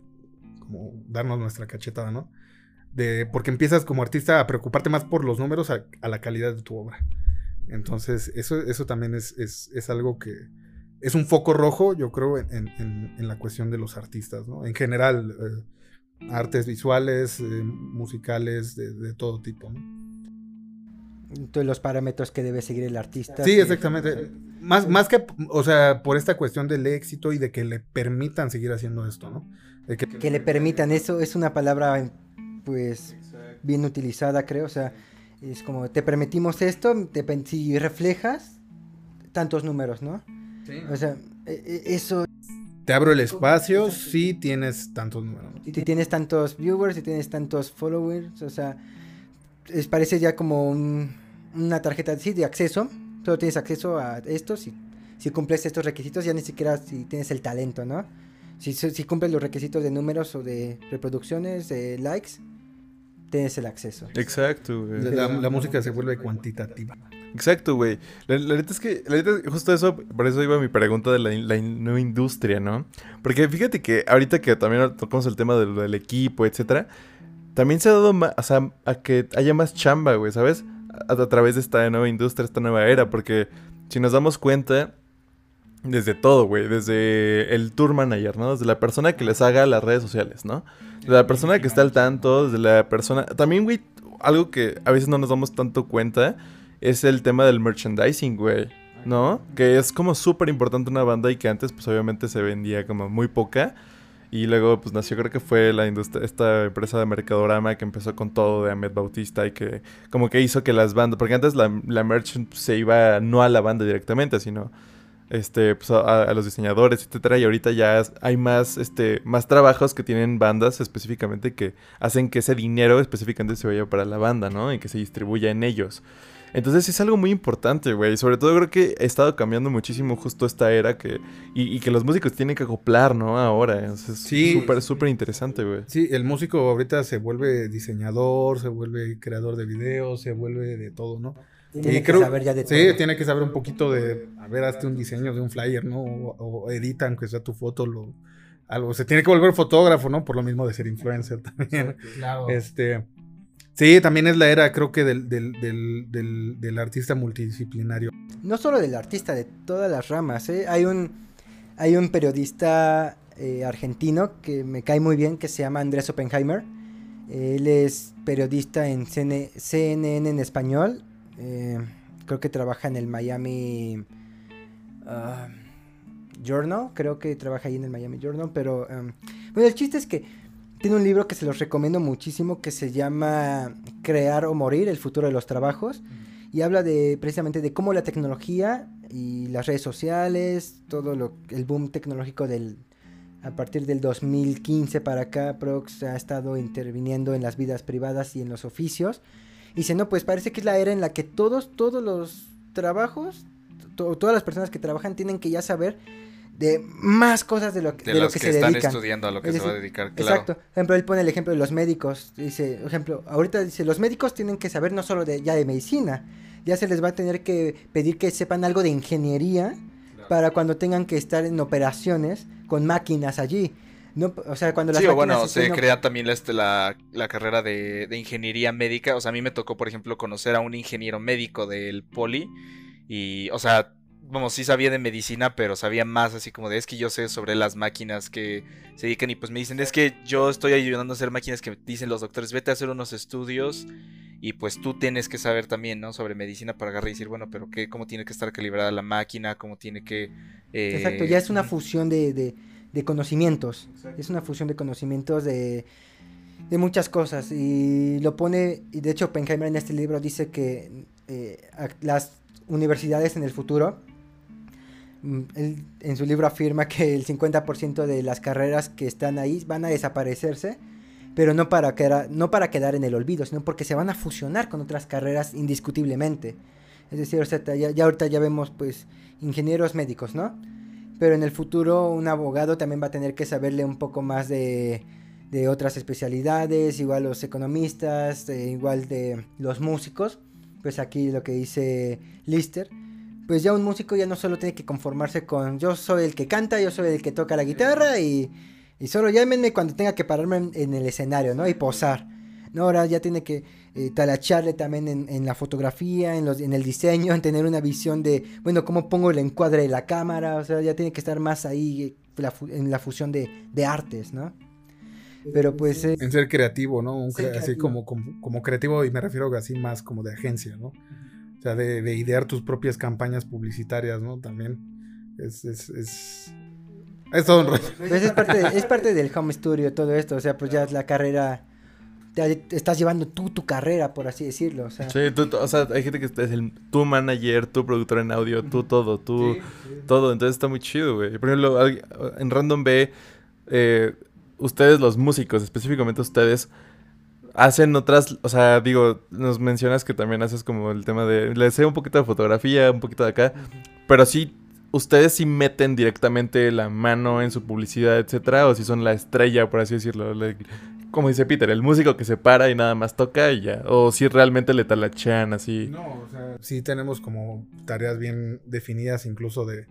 como darnos nuestra cachetada, ¿no? De, porque empiezas como artista a preocuparte más por los números a, la calidad de tu obra. Entonces, eso, eso también es, es algo que, es un foco rojo, yo creo, en, la cuestión de los artistas, ¿no? En general, eh, artes visuales, eh, musicales, de, todo tipo, ¿no? Entonces, los parámetros que debe seguir el artista. Sí, exactamente. Más, más que, o sea, por esta cuestión del éxito y de que le permitan seguir haciendo esto, ¿no? que, le permitan, eso es una palabra, pues, bien utilizada, creo. O sea, es como, te permitimos esto, te, si reflejas tantos números, ¿no? O sea, e, e, eso... Te abro el espacio si tienes tantos números. Si tienes tantos viewers, si tienes tantos followers, o sea, es, parece ya como una tarjeta sí, de acceso. Solo tienes acceso a esto si, si cumples estos requisitos, ya ni siquiera si tienes el talento, ¿no? Si, si cumples los requisitos de números o de reproducciones, de likes, tienes el acceso. Exacto, la música se vuelve cuantitativa. Exacto, güey. La, neta es que, la neta, justo eso, por eso iba mi pregunta de la, nueva industria, ¿no? Porque fíjate que ahorita que también tocamos el tema del, equipo, etcétera, también se ha dado más, o sea, a que haya más chamba, güey, ¿sabes? A, través de esta nueva industria, esta nueva era, porque si nos damos cuenta, desde todo, güey, desde el tour manager, ¿no? Desde la persona que les haga las redes sociales, ¿no? Desde la persona que está al tanto, desde la persona... También, güey, algo que a veces no nos damos tanto cuenta es el tema del merchandising, güey. ¿No? Que es como súper importante una banda y que antes pues obviamente se vendía como muy poca. Y luego pues nació creo que fue la industria, esta empresa de Mercadorama que empezó con todo de Ahmed Bautista y que como que hizo que las bandas, porque antes la, la merch se iba no a la banda directamente, sino este, pues, a, los diseñadores, etcétera, y ahorita ya hay más, este, más trabajos que tienen bandas específicamente que hacen que ese dinero específicamente se vaya para la banda, ¿no? Y que se distribuya en ellos. Entonces es algo muy importante, güey. Sobre todo creo que ha estado cambiando muchísimo justo esta era que... Y, que los músicos tienen que acoplar, ¿no? Ahora. Es súper, súper interesante, güey. Sí, el músico ahorita se vuelve diseñador, se vuelve creador de videos, se vuelve de todo, ¿no? Tiene que saber ya de todo. Sí, tiene que saber un poquito de... A ver, hazte un diseño de un flyer, ¿no? O, edita, aunque sea tu foto, lo... Algo, se tiene que volver fotógrafo, ¿no? Por lo mismo de ser influencer [LAUGHS] también. Claro. Este, Sí, también es la era, creo que, del, del, artista multidisciplinario. No solo del artista, de todas las ramas. ¿eh? Hay, un, hay un periodista eh, argentino que me cae muy bien, que se llama Andrés Oppenheimer. Él es periodista en CNN en español. Eh, creo que trabaja en el Miami ah, Journal. Creo que trabaja ahí en el Miami Journal. Pero um, bueno, el chiste es que tiene un libro que se los recomiendo muchísimo que se llama Crear o Morir, el futuro de los trabajos. Y habla de precisamente de cómo la tecnología y las redes sociales, todo lo, el boom tecnológico del A partir del 2015 para acá, Prox ha estado interviniendo en las vidas privadas y en los oficios. Y dice, no, pues parece que es la era en la que todos, todos los trabajos, todas las personas que trabajan tienen que ya saber de más cosas de lo, de, lo que, se están estudiando a lo que se va a dedicar, claro. Exacto. Por ejemplo, él pone el ejemplo de los médicos. Dice, por ejemplo, ahorita dice, los médicos tienen que saber no solo de ya de medicina, ya se les va a tener que pedir que sepan algo de ingeniería para cuando tengan que estar en operaciones con máquinas allí. No, o sea, cuando las sí, bueno, se crea también este, la, la carrera de, de, ingeniería médica. O sea, a mí me tocó, por ejemplo, conocer a un ingeniero médico del poli. Y, o sea, vamos, sí sabía de medicina, pero sabía más así como de, es que yo sé sobre las máquinas que se dedican y pues me dicen, es que yo estoy ayudando a hacer máquinas que dicen los doctores, vete a hacer unos estudios y pues tú tienes que saber también, ¿no? Sobre medicina para agarrar y decir, bueno, pero qué, cómo tiene que estar calibrada la máquina, cómo tiene que... Eh, Exacto, ya es una fusión de, de, conocimientos. Es una fusión de conocimientos de, de muchas cosas. Y lo pone, y de hecho Oppenheimer en este libro dice que eh, las universidades en el futuro, él en su libro afirma que el 50% de las carreras que están ahí van a desaparecerse pero no para, quedar, no para quedar en el olvido, sino porque se van a fusionar con otras carreras indiscutiblemente. Es decir, ya, ahorita ya vemos pues ingenieros médicos, ¿no? Pero en el futuro un abogado también va a tener que saberle un poco más de, de otras especialidades, igual los economistas, eh, igual de los músicos. Pues aquí lo que dice Lister, pues ya un músico ya no solo tiene que conformarse con yo soy el que canta, yo soy el que toca la guitarra y y solo llámenme cuando tenga que pararme en, el escenario, ¿no? Y posar. No, ahora ya tiene que eh, talacharle también en, la fotografía, en, los, en el diseño, en tener una visión de, bueno, cómo pongo el encuadre de la cámara, o sea, ya tiene que estar más ahí eh, en la fusión de, artes, ¿no? Pero pues... en ser creativo, ¿no? así como, como, creativo y me refiero así más como de agencia, ¿no? O sea, de, idear tus propias campañas publicitarias, ¿no? También es, es es todo un rollo. Pues es parte, es parte del home studio todo esto, o sea, pues ya la carrera te, estás llevando tú tu carrera, por así decirlo. O sea. Sí, tú, o sea, hay gente que es el, tu manager, tu productor en audio, tú todo, tú todo. Entonces está muy chido, güey. Por ejemplo, en Random B, eh, ustedes los músicos, específicamente ustedes, hacen otras, o sea, digo, nos mencionas que también haces como el tema de, le sé un poquito de fotografía, un poquito de acá, pero sí ¿ustedes si meten directamente la mano en su publicidad, etcétera? ¿O si son la estrella, por así decirlo? como dice Peter, el músico que se para y nada más toca y ya. O si realmente le talachean así. No, o sea, sí tenemos como tareas bien definidas incluso de,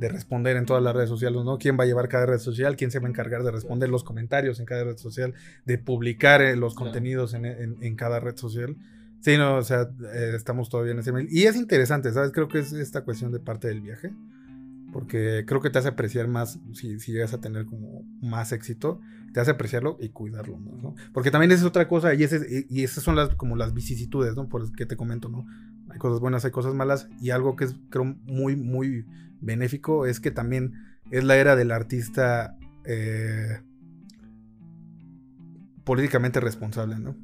responder en todas las redes sociales, ¿no? ¿Quién va a llevar cada red social? ¿Quién se va a encargar de responder los comentarios en cada red social? De publicar eh, los contenidos en, cada red social. Sí, no, o sea, eh, estamos todavía en ese mail. Y es interesante, ¿sabes? Creo que es esta cuestión de parte del viaje porque creo que te hace apreciar más, si, si, llegas a tener como más éxito, te hace apreciarlo y cuidarlo más, ¿no? Porque también es otra cosa y, ese, y esas son las, como las vicisitudes, ¿no? Por que te comento, ¿no? Hay cosas buenas, hay cosas malas y algo que es, creo, muy, muy benéfico es que también es la era del artista eh, políticamente responsable, ¿no?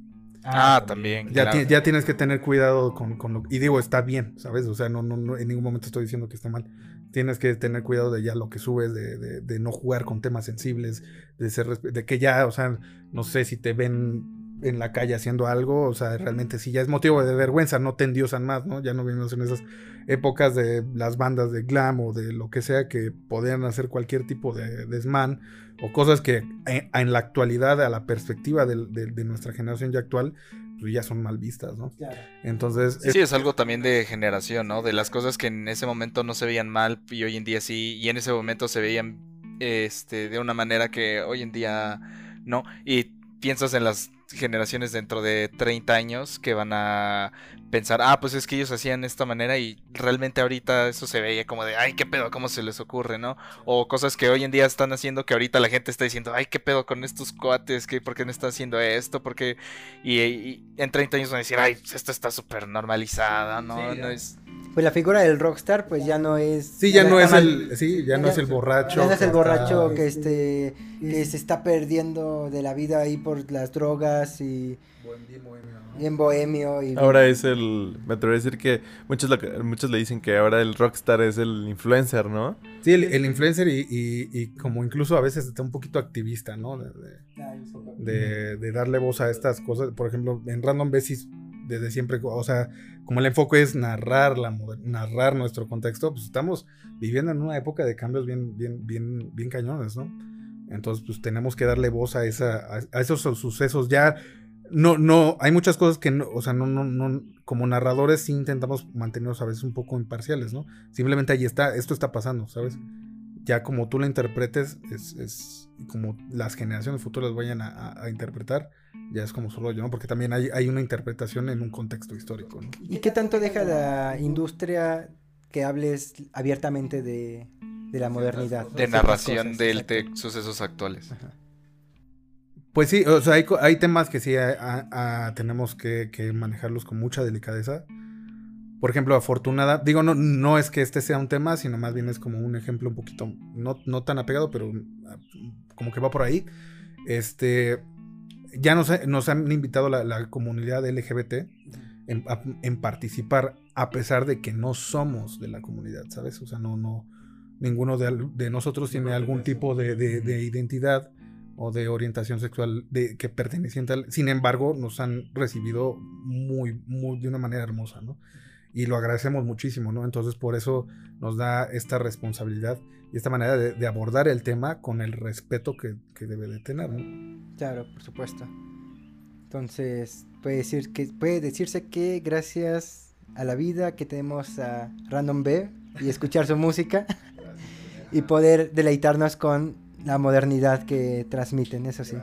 Ah, también. Ya, ya tienes que tener cuidado con, con, lo... Y digo, está bien, ¿sabes? O sea, no, no, no, en ningún momento estoy diciendo que está mal tienes que tener cuidado de ya lo que subes, de, de, no jugar con temas sensibles, de, ser, de que ya, o sea, no sé si te ven en la calle haciendo algo, o sea, realmente sí ya es motivo de vergüenza, no te endiosan más, ¿no? Ya no vivimos en esas épocas de las bandas de glam o de lo que sea que podían hacer cualquier tipo de desmán o cosas que en, en la actualidad, a la perspectiva de, de nuestra generación ya actual, pues ya son mal vistas, ¿no? Entonces... Sí, es... algo también de generación, ¿no? De las cosas que en ese momento no se veían mal y hoy en día sí, y en ese momento se veían este, de una manera que hoy en día no. Y piensas en las generaciones dentro de 30 años que van a pensar, ah, pues es que ellos hacían de esta manera y realmente ahorita eso se veía como de, ay, qué pedo, cómo se les ocurre, ¿no? O cosas que hoy en día están haciendo que ahorita la gente está diciendo, ay, qué pedo con estos cuates, ¿Qué, ¿por qué no está haciendo esto? Porque y, en 30 años van a decir, ay, pues esto está súper normalizada, ¿no? no es... pues la figura del rockstar pues ya no es sí ya no es el sí ya no es el borracho ya no es el borracho que este que se está perdiendo de la vida ahí por las drogas y bien bohemio y ahora es el me atrevo a decir que muchos muchos le dicen que ahora el rockstar es el influencer no sí el, influencer y, y, como incluso a veces está un poquito activista no de, de, darle voz a estas cosas. Por ejemplo en random basis desde siempre, o sea, como el enfoque es narrar, la, narrar nuestro contexto, pues estamos viviendo en una época de cambios bien, bien, bien, bien cañones, ¿no? Entonces, pues tenemos que darle voz a, esa, a, esos sucesos. Ya, no, no, hay muchas cosas que, o sea, no, no, no, como narradores sí intentamos mantenernos a veces un poco imparciales, ¿no? Simplemente ahí está, esto está pasando, ¿sabes? Ya como tú lo interpretes, es, como las generaciones futuras vayan a, interpretar, ya es como su rollo, ¿no? Porque también hay, hay una interpretación en un contexto histórico, ¿no? ¿Y qué tanto deja la industria que hables abiertamente de, la modernidad? De narración de sucesos actuales. Pues sí, o sea, hay, hay temas que sí tenemos que, manejarlos con mucha delicadeza. Por ejemplo, afortunada, digo, no, no es que este sea un tema, sino más bien es como un ejemplo un poquito, no, no tan apegado, pero ah, como que va por ahí. Este, ya nos, han invitado la, comunidad LGBT en, participar a pesar de que no somos de la comunidad, ¿sabes? O sea, no, no, ninguno de, nosotros tiene algún tipo de, identidad o de orientación sexual de, que perteneciente al... Sin embargo, nos han recibido muy, muy, de una manera hermosa, ¿no? Y lo agradecemos muchísimo, ¿no? Entonces, por eso nos da esta responsabilidad y esta manera de, abordar el tema con el respeto que, debe de tener. ¿no? Claro, por supuesto. Entonces, puede, decir que, puede decirse que gracias a la vida que tenemos a Random B y escuchar su música [LAUGHS] y poder deleitarnos con la modernidad que transmiten, eso sí.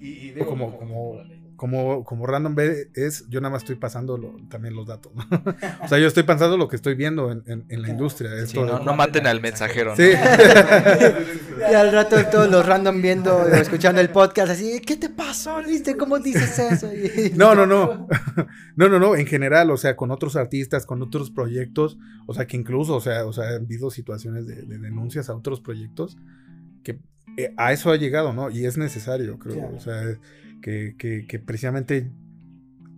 Y, como, como como, como Random B es, yo nada más estoy pasando también los datos. [LAUGHS] o sea, yo estoy pasando lo que estoy viendo en, en, la industria. no, maten al mensajero. Sí. [LAUGHS] y al rato todos los random viendo o escuchando el podcast así, ¿qué te pasó? ¿Viste cómo dices eso? [LAUGHS] no, no, no. No, no, no. En general, o sea, con otros artistas, con otros proyectos, o sea, que incluso, o sea, o sea, han habido situaciones de, denuncias a otros proyectos que eh, a eso ha llegado, ¿no? Y es necesario, creo. O sea, que, precisamente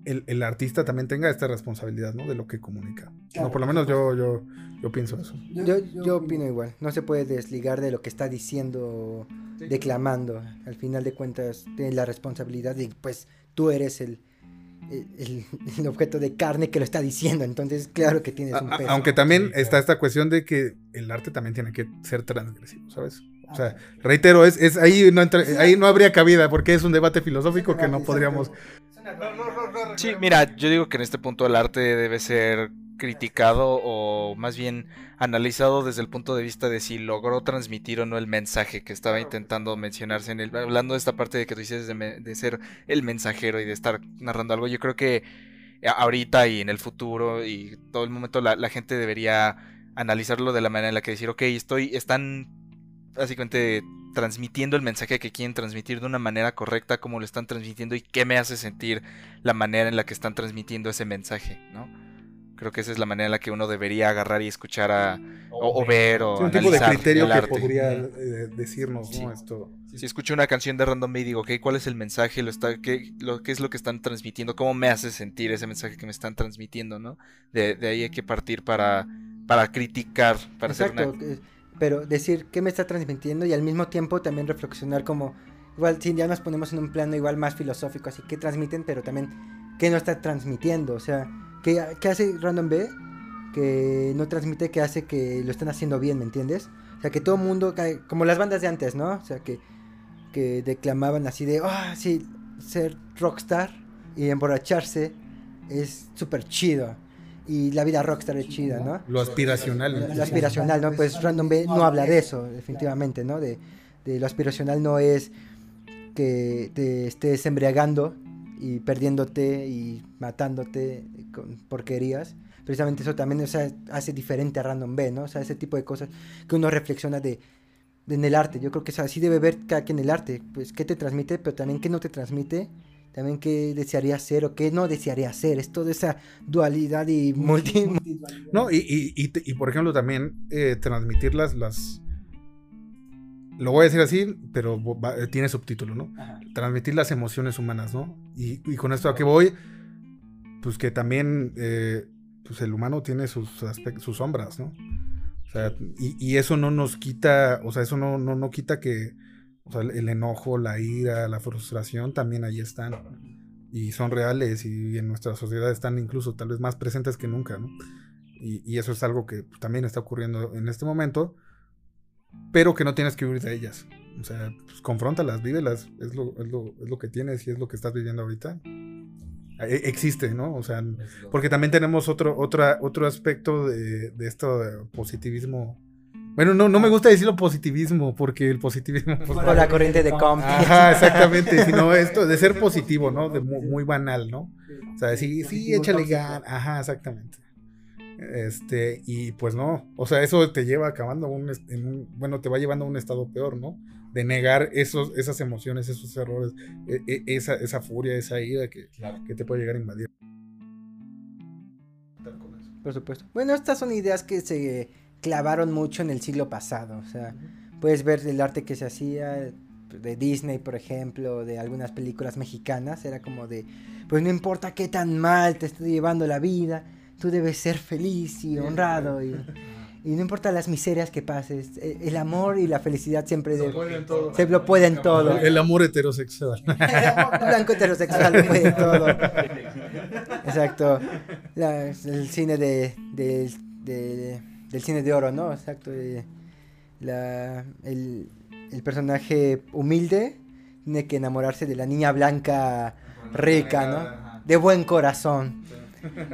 el, artista también tenga esta responsabilidad, ¿no? De lo que comunica. no, por lo menos yo, yo, yo pienso eso. Yo, yo opino igual. No se puede desligar de lo que está diciendo, declamando. Al final de cuentas, tiene la responsabilidad de, pues, tú eres el, [LAUGHS] el, objeto de carne que lo está diciendo. Entonces, claro que tienes un peso. Aunque también está esta cuestión de que el arte también tiene que ser transgresivo, ¿sabes? O sea, reitero, es, es ahí, no ahí no habría cabida porque es un debate filosófico que no podríamos... Sí, mira, yo digo que en este punto el arte debe ser criticado o más bien analizado desde el punto de vista de si logró transmitir o no el mensaje que estaba intentando mencionarse en el hablando de esta parte de que tú dices de, ser el mensajero y de estar narrando algo yo creo que ahorita y en el futuro y todo el momento la, la gente debería analizarlo de la manera en la que decir ok estoy están básicamente transmitiendo el mensaje que quieren transmitir de una manera correcta, como lo están transmitiendo y qué me hace sentir la manera en la que están transmitiendo ese mensaje, ¿no? Creo que esa es la manera en la que uno debería agarrar y escuchar a, o, ver o un tipo de criterio que podría eh, decirnos, ¿no? Esto. Si escucho una canción de Random y digo, ok, ¿cuál es el mensaje? Lo está, qué, lo, ¿Qué es lo que están transmitiendo? ¿Cómo me hace sentir ese mensaje que me están transmitiendo, no? De, de ahí hay que partir para, para criticar, para hacer una pero decir qué me está transmitiendo y al mismo tiempo también reflexionar como, igual si ya nos ponemos en un plano igual más filosófico, así que transmiten, pero también qué no está transmitiendo, o sea, qué, qué hace Random B que no transmite, que hace que lo están haciendo bien, ¿me entiendes? O sea, que todo el mundo, como las bandas de antes, ¿no? O sea, que, que declamaban así de, ah, sí, ser rockstar y emborracharse es súper chido y la vida rockstar es chida, ¿no? Lo aspiracional. Lo aspiracional, ¿no? Pues Random B no habla de eso, definitivamente, ¿no? De, de lo aspiracional no es que te estés embriagando y perdiéndote y matándote con porquerías. Precisamente eso también o sea, hace diferente a Random B, ¿no? O sea, ese tipo de cosas que uno reflexiona de, en el arte. Yo creo que así debe ver cada quien el arte. Pues qué te transmite, pero también qué no te transmite también qué desearía ser o qué no desearía ser. Es toda esa dualidad y multi... no, y, y, por ejemplo también eh, transmitir las, las... Lo voy a decir así, pero tiene subtítulo, ¿no? Transmitir las emociones humanas, ¿no? Y, con esto a qué voy, pues que también eh, pues el humano tiene sus, aspectos, sus sombras, ¿no? O sea, y, eso no nos quita, o sea, eso no, no, no quita que, o sea, el enojo, la ira, la frustración también ahí están. Y son reales y en nuestra sociedad están incluso tal vez más presentes que nunca, ¿no? Y, eso es algo que también está ocurriendo en este momento, pero que no tienes que huir de ellas. O sea, pues confróntalas, vívelas, es lo, es, lo, es lo que tienes y es lo que estás viviendo ahorita. E, existe, ¿no? O sea, porque también tenemos otro, otra, otro aspecto de, de esto de positivismo. Bueno, no, no me gusta decirlo positivismo, porque el positivismo... Pues, Por la corriente de Comte. Ajá, exactamente, [LAUGHS] sino esto de ser positivo, ¿no? De muy, banal, ¿no? O sea, sí, sí, échale ganas. Ajá, exactamente. Este, y pues no, o sea, eso te lleva acabando un, en un, bueno, te va llevando a un estado peor, ¿no? de negar esos, esas emociones, esos errores, e, e, esa, esa, furia, esa ira que, que te puede llegar a invadir. Por supuesto. Bueno, estas son ideas que se clavaron mucho en el siglo pasado. O sea, puedes ver el arte que se hacía de Disney, por ejemplo, de algunas películas mexicanas. Era como de, pues no importa qué tan mal te esté llevando la vida, tú debes ser feliz y honrado. Y, Y no importa las miserias que pases, e, el amor y la felicidad siempre se, todo. se lo pueden todo. El amor heterosexual. [LAUGHS] blanco heterosexual lo puede todo. [LAUGHS] Exacto. el cine de, del cine de oro, ¿no? Exacto. La, el, el personaje humilde tiene que enamorarse de la niña blanca rica, ¿no? De buen corazón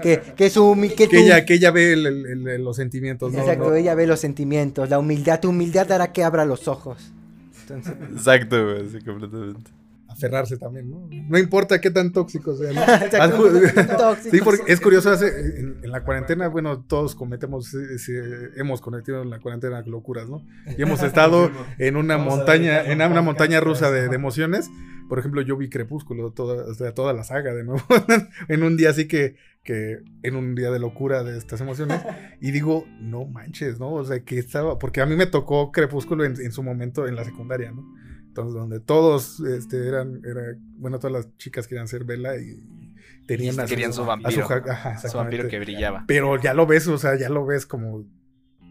que, que, su, que, [LAUGHS] que, ella, que ella ve los sentimientos. ¿no? Exacto, ella ve los sentimientos, la humildad, tu humildad hará que abra los ojos. Exacto, güey, sí, completamente. Aferrarse también, ¿no? No importa qué tan tóxico sea. [LAUGHS] [LAUGHS] sí, porque es curioso, en, la cuarentena, bueno, todos cometemos, hemos cometido en la cuarentena locuras, ¿no? Y hemos [LAUGHS] estado en una montaña, en una montaña rusa de, de emociones. Por ejemplo, yo vi Crepúsculo, toda, o sea, toda la saga de nuevo, en un día así que que en un día de locura de estas emociones y digo, no manches, ¿no? O sea, que estaba, porque a mí me tocó Crepúsculo en, su momento en la secundaria, ¿no? Entonces, donde todos este, eran, era, bueno, todas las chicas querían ser Bella y tenían a querían su, vampiro, su vampiro que brillaba. Pero ya lo ves, o sea, ya lo ves como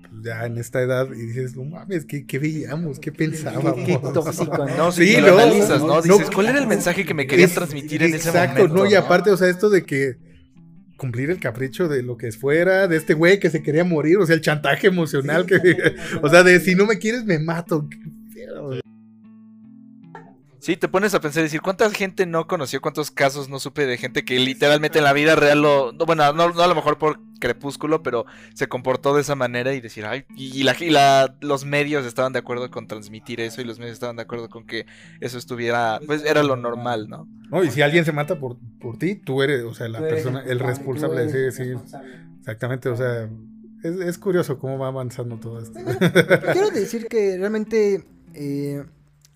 pues, ya en esta edad y dices, no mames, ¿qué, qué veíamos? ¿Qué pensábamos? Qué, tóxico, ¿no? Sí, lo analizas, ¿no? Dices, ¿cuál era el mensaje que me querían transmitir en ese momento? Exacto, no, y aparte, o sea, esto de que cumplir el capricho de lo que es fuera, de este güey que se quería morir, o sea, el chantaje emocional que, [LAUGHS] o sea, de si no me quieres me mato. Sí, te pones a pensar y decir, ¿cuánta gente no conoció, cuántos casos no supe de gente que literalmente en la vida real lo, bueno, no, a lo mejor por crepúsculo, pero se comportó de esa manera y decir, ay, y, la, los medios estaban de acuerdo con transmitir eso y los medios estaban de acuerdo con que eso estuviera, pues era lo normal, ¿no? No, y si alguien se mata por, por ti, tú eres, o sea, la persona, el responsable, de sí, exactamente, o sea, es, es, curioso cómo va avanzando todo esto. [LAUGHS] Quiero decir que realmente... Eh,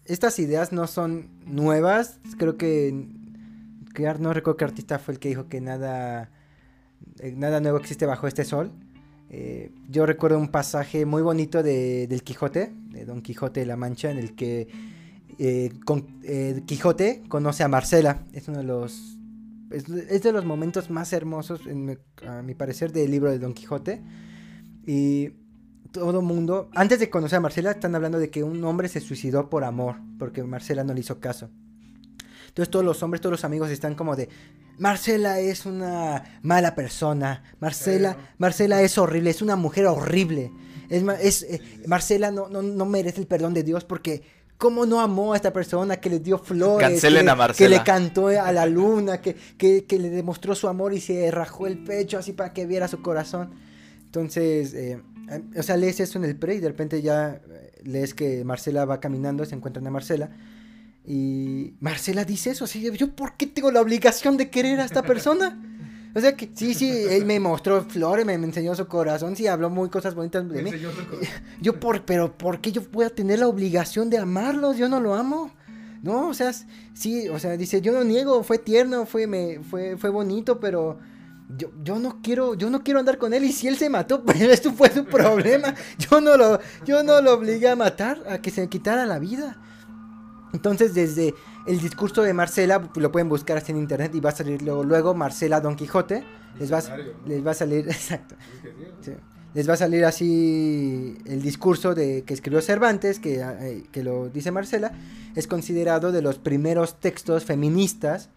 estas ideas no son nuevas. Creo que, no recuerdo qué artista fue el que dijo que nada, eh, nada nuevo existe bajo este sol. Eh, yo recuerdo un pasaje muy bonito de, del Quijote, de Don Quijote de la Mancha, en el que eh, con, Quijote conoce a Marcela. Es uno de los es, de los momentos más hermosos, a mi parecer, del libro de Don Quijote. Y todo mundo, antes de conocer a Marcela, están hablando de que un hombre se suicidó por amor, porque Marcela no le hizo caso. Entonces todos los hombres, todos los amigos están como de, Marcela es una mala persona, Marcela, Marcela es horrible, es una mujer horrible. Es, es eh, Marcela no, no, merece el perdón de Dios porque cómo no amó a esta persona que le dio flores, que, le cantó a la luna, que, que, le demostró su amor y se rajó el pecho así para que viera su corazón. Entonces, eh, o sea, lees eso en el pre y de repente ya eh, lees que Marcela va caminando, se encuentran a Marcela. Y Marcela dice eso, así, yo por qué tengo la obligación de querer a esta persona? O sea que sí, sí, él me mostró flores, me, enseñó su corazón, sí, habló muy cosas bonitas de mí. [LAUGHS] Yo por, pero ¿por qué yo voy a tener la obligación de amarlos? Yo no lo amo. no, o sea, sí, o sea, dice, yo no niego, fue tierno, fue, me, fue, fue bonito, pero yo, yo no quiero, yo no quiero andar con él y si él se mató, [LAUGHS] pues esto fue su problema. Yo no lo, yo no lo obligué a matar, a que se quitara la vida. Entonces, desde el discurso de Marcela, lo pueden buscar así en internet y va a salir luego, luego Marcela Don Quijote. Les va, les va a salir, [LAUGHS] exacto. Les va a salir así el discurso de que escribió Cervantes, que, eh, que lo dice Marcela, es considerado de los primeros textos feministas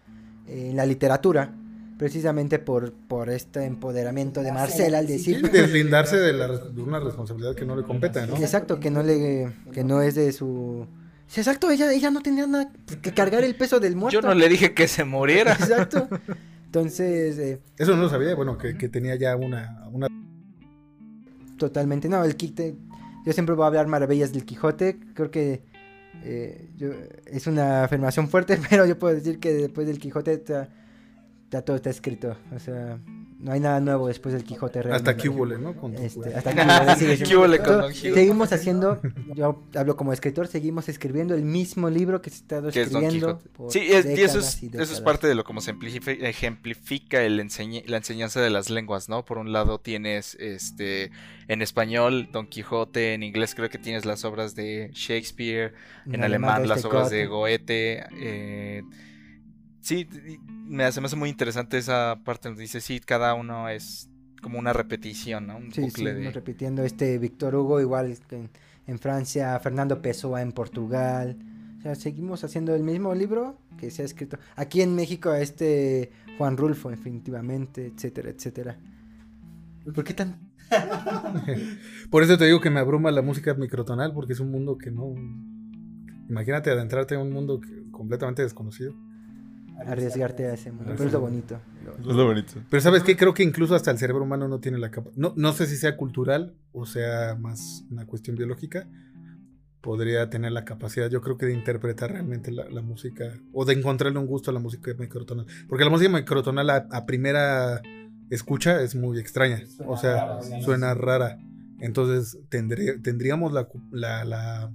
en la literatura precisamente por, por este empoderamiento de Marcela al decir... deslindarse de, la, de, una responsabilidad que no le compete, ¿no? Exacto, que no, le, que no es de su... Exacto, ella, ella no tenía nada que cargar el peso del muerto. Yo no le dije que se muriera. Exacto. [LAUGHS] Entonces... Eh, Eso no lo sabía, bueno, que, que tenía ya una, una... Totalmente, no, el Quijote... Yo siempre voy a hablar maravillas del Quijote, creo que... Eh, yo, es una afirmación fuerte, [LAUGHS] pero yo puedo decir que después del Quijote ya todo está escrito. O sea, no hay nada nuevo después del Quijote Realmente. Hasta Cúbole, ¿no? Este, hasta Cúbole [LAUGHS] con Seguimos haciendo, yo hablo como escritor, seguimos escribiendo el mismo libro que se está escribiendo. sí, es, y eso es, eso es parte de lo como se ejemplifica el la enseñanza de las lenguas, ¿no? Por un lado tienes este en español Don Quijote, en inglés creo que tienes las obras de Shakespeare, en, alemán, las obras de Goethe, eh, Sí, me hace, me hace muy interesante esa parte donde dice, sí, cada uno es como una repetición, ¿no? Un sí, sí, repitiendo este Víctor Hugo igual que en, Francia, Fernando Pessoa en Portugal. O sea, seguimos haciendo el mismo libro que se ha escrito. Aquí en México este Juan Rulfo, definitivamente, etcétera, etcétera. ¿Por qué tan...? [LAUGHS] Por eso te digo que me abruma la música microtonal, porque es un mundo que no... Imagínate adentrarte en un mundo completamente desconocido arriesgarte a ese mundo. Pero es lo bonito. Es lo bonito. Pero sabes qué, creo que incluso hasta el cerebro humano no tiene la capacidad, no, no sé si sea cultural o sea más una cuestión biológica, podría tener la capacidad, yo creo que de interpretar realmente la, música o de encontrarle un gusto a la música microtonal. Porque la música microtonal a, primera escucha es muy extraña, o sea, suena rara. Entonces tendríamos la, la, la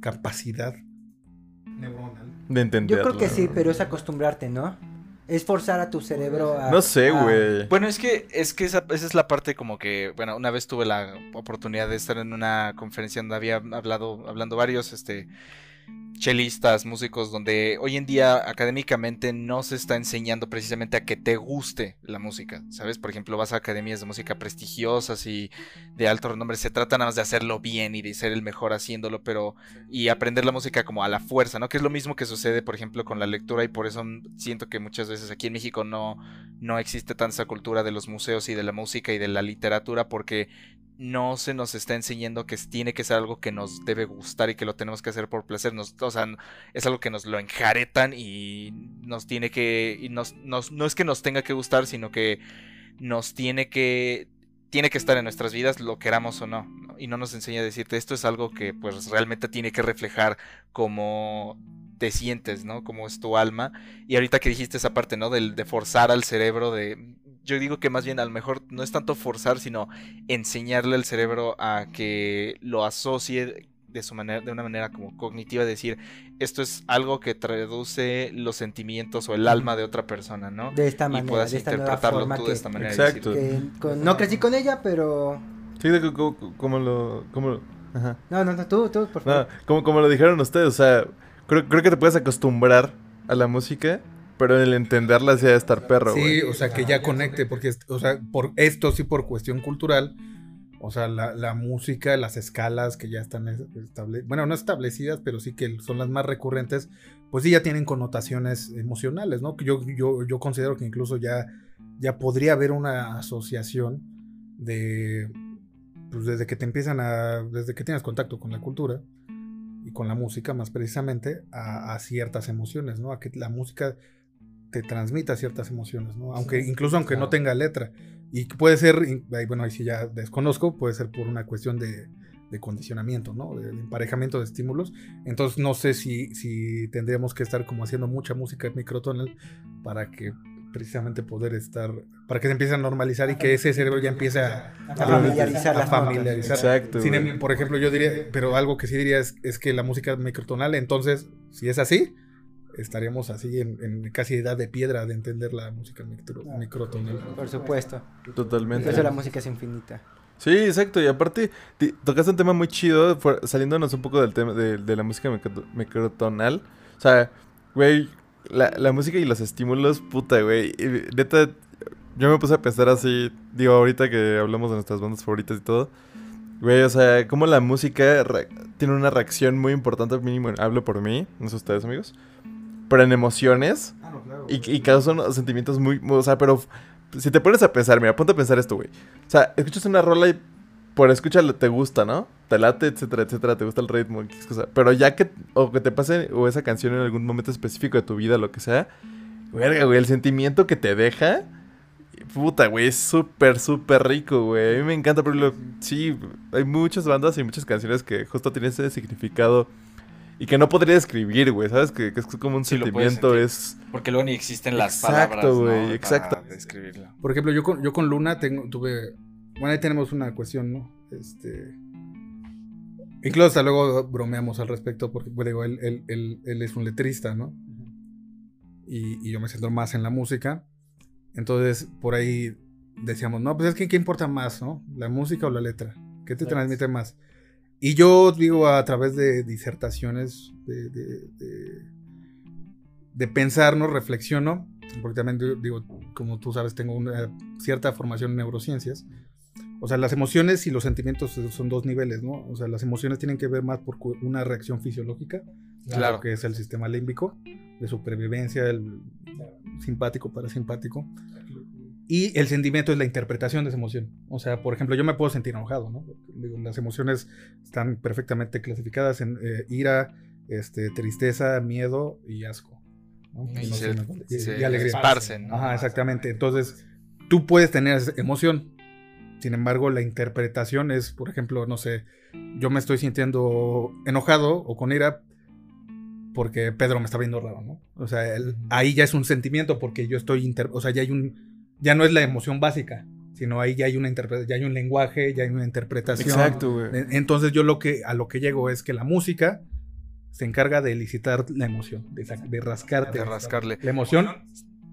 capacidad neuronal de entender. Yo creo que sí, pero es acostumbrarte, ¿no? Es forzar a tu cerebro a... No sé, güey. Bueno, es que, es que esa, esa, es la parte como que, bueno, una vez tuve la oportunidad de estar en una conferencia donde había hablado, hablando varios, este, chelistas, músicos, donde hoy en día académicamente no se está enseñando precisamente a que te guste la música, ¿sabes? Por ejemplo, vas a academias de música prestigiosas y de alto renombre, se trata nada más de hacerlo bien y de ser el mejor haciéndolo, pero y aprender la música como a la fuerza, ¿no? Que es lo mismo que sucede, por ejemplo, con la lectura y por eso siento que muchas veces aquí en México no, no existe tanta cultura de los museos y de la música y de la literatura porque no se nos está enseñando que tiene que ser algo que nos debe gustar y que lo tenemos que hacer por placer. Nos, o sea, es algo que nos lo enjaretan y nos tiene que. No es que nos tenga que gustar, sino que nos tiene que. Tiene que estar en nuestras vidas, lo queramos o no. Y no nos enseña a decirte esto es algo que pues realmente tiene que reflejar como te sientes, ¿no? Como es tu alma. Y ahorita que dijiste esa parte, ¿no? de forzar al cerebro de yo digo que más bien a lo mejor no es tanto forzar, sino enseñarle al cerebro a que lo asocie de su manera, de una manera como cognitiva, decir esto es algo que traduce los sentimientos o el alma de otra persona, ¿no? De esta manera, y puedas interpretarlo tú de esta manera. Exacto. no crecí con ella, pero. Sí, como, lo. Como, ajá. No, no, no, tú, tú, por favor. como, como lo dijeron ustedes, o sea, creo, creo que te puedes acostumbrar a la música pero el entenderla sí de estar perro, Sí, o sea, que ya conecte, porque, o sea, por esto sí por cuestión cultural, o sea, la, la música, las escalas que ya están establecidas, bueno, no establecidas, pero sí que son las más recurrentes, pues sí ya tienen connotaciones emocionales, ¿no? Yo, yo, yo considero que incluso ya, ya podría haber una asociación de, pues desde que te empiezan a, desde que tienes contacto con la cultura, y con la música más precisamente a, a, ciertas emociones, ¿no? A que la música te transmita ciertas emociones, ¿no? Aunque, incluso aunque no tenga letra. Y puede ser, bueno, ahí sí ya desconozco, puede ser por una cuestión de, condicionamiento, ¿no? De, emparejamiento de estímulos. Entonces no sé si, si tendríamos que estar como haciendo mucha música microtonal para que precisamente poder estar, para que se empiece a normalizar y que ese cerebro ya empiece a, familiarizar. A familiarizar. Exacto. Em, por ejemplo, yo diría, pero algo que sí diría es, es, que la música microtonal, entonces, si es así, estaríamos así en, casi edad de piedra de entender la música microtonal. Por supuesto. Totalmente. Por eso la música es infinita. Sí, exacto. Y aparte, tocaste un tema muy chido, saliéndonos un poco del tema de, la música microtonal. O sea, güey, la, la, música y los estímulos, puta, güey. Neta, yo me puse a pensar así, digo, ahorita que hablamos de nuestras bandas favoritas y todo. Güey, o sea, como la música tiene una reacción muy importante, mínimo, hablo por mí, no sé ustedes, amigos. Pero en emociones. Ah, no, claro. Y, y causan sentimientos muy. O sea, pero si te pones a pensar, mira, ponte a pensar esto, güey. O sea, escuchas una rola y por escucharla te gusta, ¿no? Te late, etcétera, etcétera, te gusta el ritmo, cosa. Pero ya que, o que te pase, o esa canción en algún momento específico de tu vida, lo que sea, verga, güey, el sentimiento que te deja, puta, güey, es súper, súper rico, güey. A mí me encanta, pero sí, hay muchas bandas y muchas canciones que justo tienen ese significado y que no podría describir, güey, ¿sabes? Que, es como un sentimiento, es... Porque luego ni existen las palabras, Exacto, güey, exacto. Por ejemplo, yo con, yo con Luna tengo, tuve... Bueno, ahí tenemos una cuestión, ¿no? Este... Incluso hasta luego bromeamos al respecto porque, pues, digo, él, él, él, es un letrista, ¿no? Y, y, yo me siento más en la música. Entonces, por ahí decíamos, no, pues es que ¿qué importa más, no? ¿La música o la letra? ¿Qué te transmite más? Y yo digo a través de disertaciones, de, de, de, pensar, ¿no? Reflexiono, porque también digo, como tú sabes, tengo una cierta formación en neurociencias. O sea, las emociones y los sentimientos son dos niveles, ¿no? O sea, las emociones tienen que ver más por una reacción fisiológica, claro. que es el sistema límbico, de supervivencia, el simpático, parasimpático. Y el sentimiento es la interpretación de esa emoción. O sea, por ejemplo, yo me puedo sentir enojado, ¿no? las emociones están perfectamente clasificadas en eh, ira, este, tristeza, miedo y asco. Y, alegría. Esparcen, Ajá, exactamente. Entonces, tú puedes tener esa emoción. Sin embargo, la interpretación es, por ejemplo, no sé, yo me estoy sintiendo enojado o con ira porque Pedro me está viendo raro, ¿no? O sea, ahí ya es un sentimiento porque yo estoy, o sea, ya hay un ya no es la emoción básica, sino ahí ya hay una ya hay un lenguaje, ya hay una interpretación. Exacto, güey. Entonces yo lo que a lo que llego es que la música se encarga de elicitar la emoción, de, de rascarte, de rascarle la emoción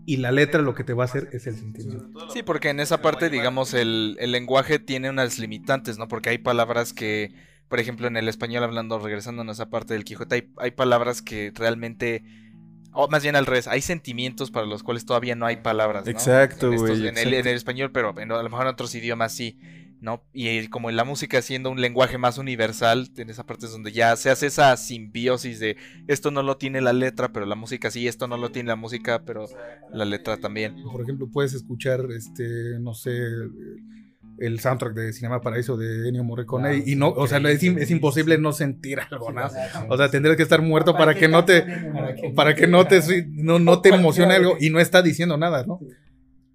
y la letra lo que te va a hacer es el sentimiento. Sí, porque en esa parte, digamos, el, el lenguaje tiene unas limitantes, ¿no? Porque hay palabras que, por ejemplo, en el español hablando, regresando a esa parte del Quijote, hay, hay palabras que realmente o más bien al revés, hay sentimientos para los cuales todavía no hay palabras. Exacto, güey. En, el, español, pero a lo mejor en otros idiomas sí. ¿no? Y como en la música siendo un lenguaje más universal, en esa parte es donde ya se hace esa simbiosis de esto no lo tiene la letra, pero la música sí, esto no lo tiene la música, pero la letra también. Por ejemplo, puedes escuchar, este, no sé, el soundtrack de Cinema Paraíso de Ennio Morricone y no, o sea, es, es, imposible no sentir algo, ¿no? O sea, tendrías que estar muerto para, que, no te para que no te no, no [LAUGHS] te emocione algo y no está diciendo nada, ¿no?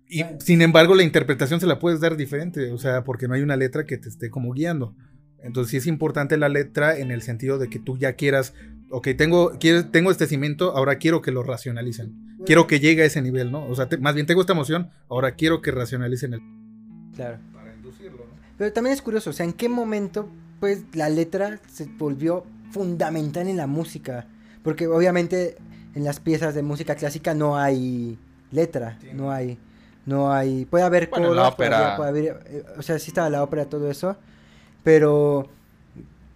Y sin embargo, la interpretación se la puedes dar diferente, o sea, porque no hay una letra que te esté como guiando. Entonces, sí es importante la letra en el sentido de que tú ya quieras, ok, tengo, quiero, tengo este cimiento, ahora quiero que lo racionalicen. Quiero que llegue a ese nivel, ¿no? O sea, más bien tengo esta emoción, ahora quiero que racionalicen el. Claro. Pero también es curioso, o sea, ¿en qué momento pues la letra se volvió fundamental en la música? Porque obviamente en las piezas de música clásica no hay letra, no hay no hay puede haber bueno, la ópera... puede haber, eh, o sea, sí estaba la ópera todo eso, pero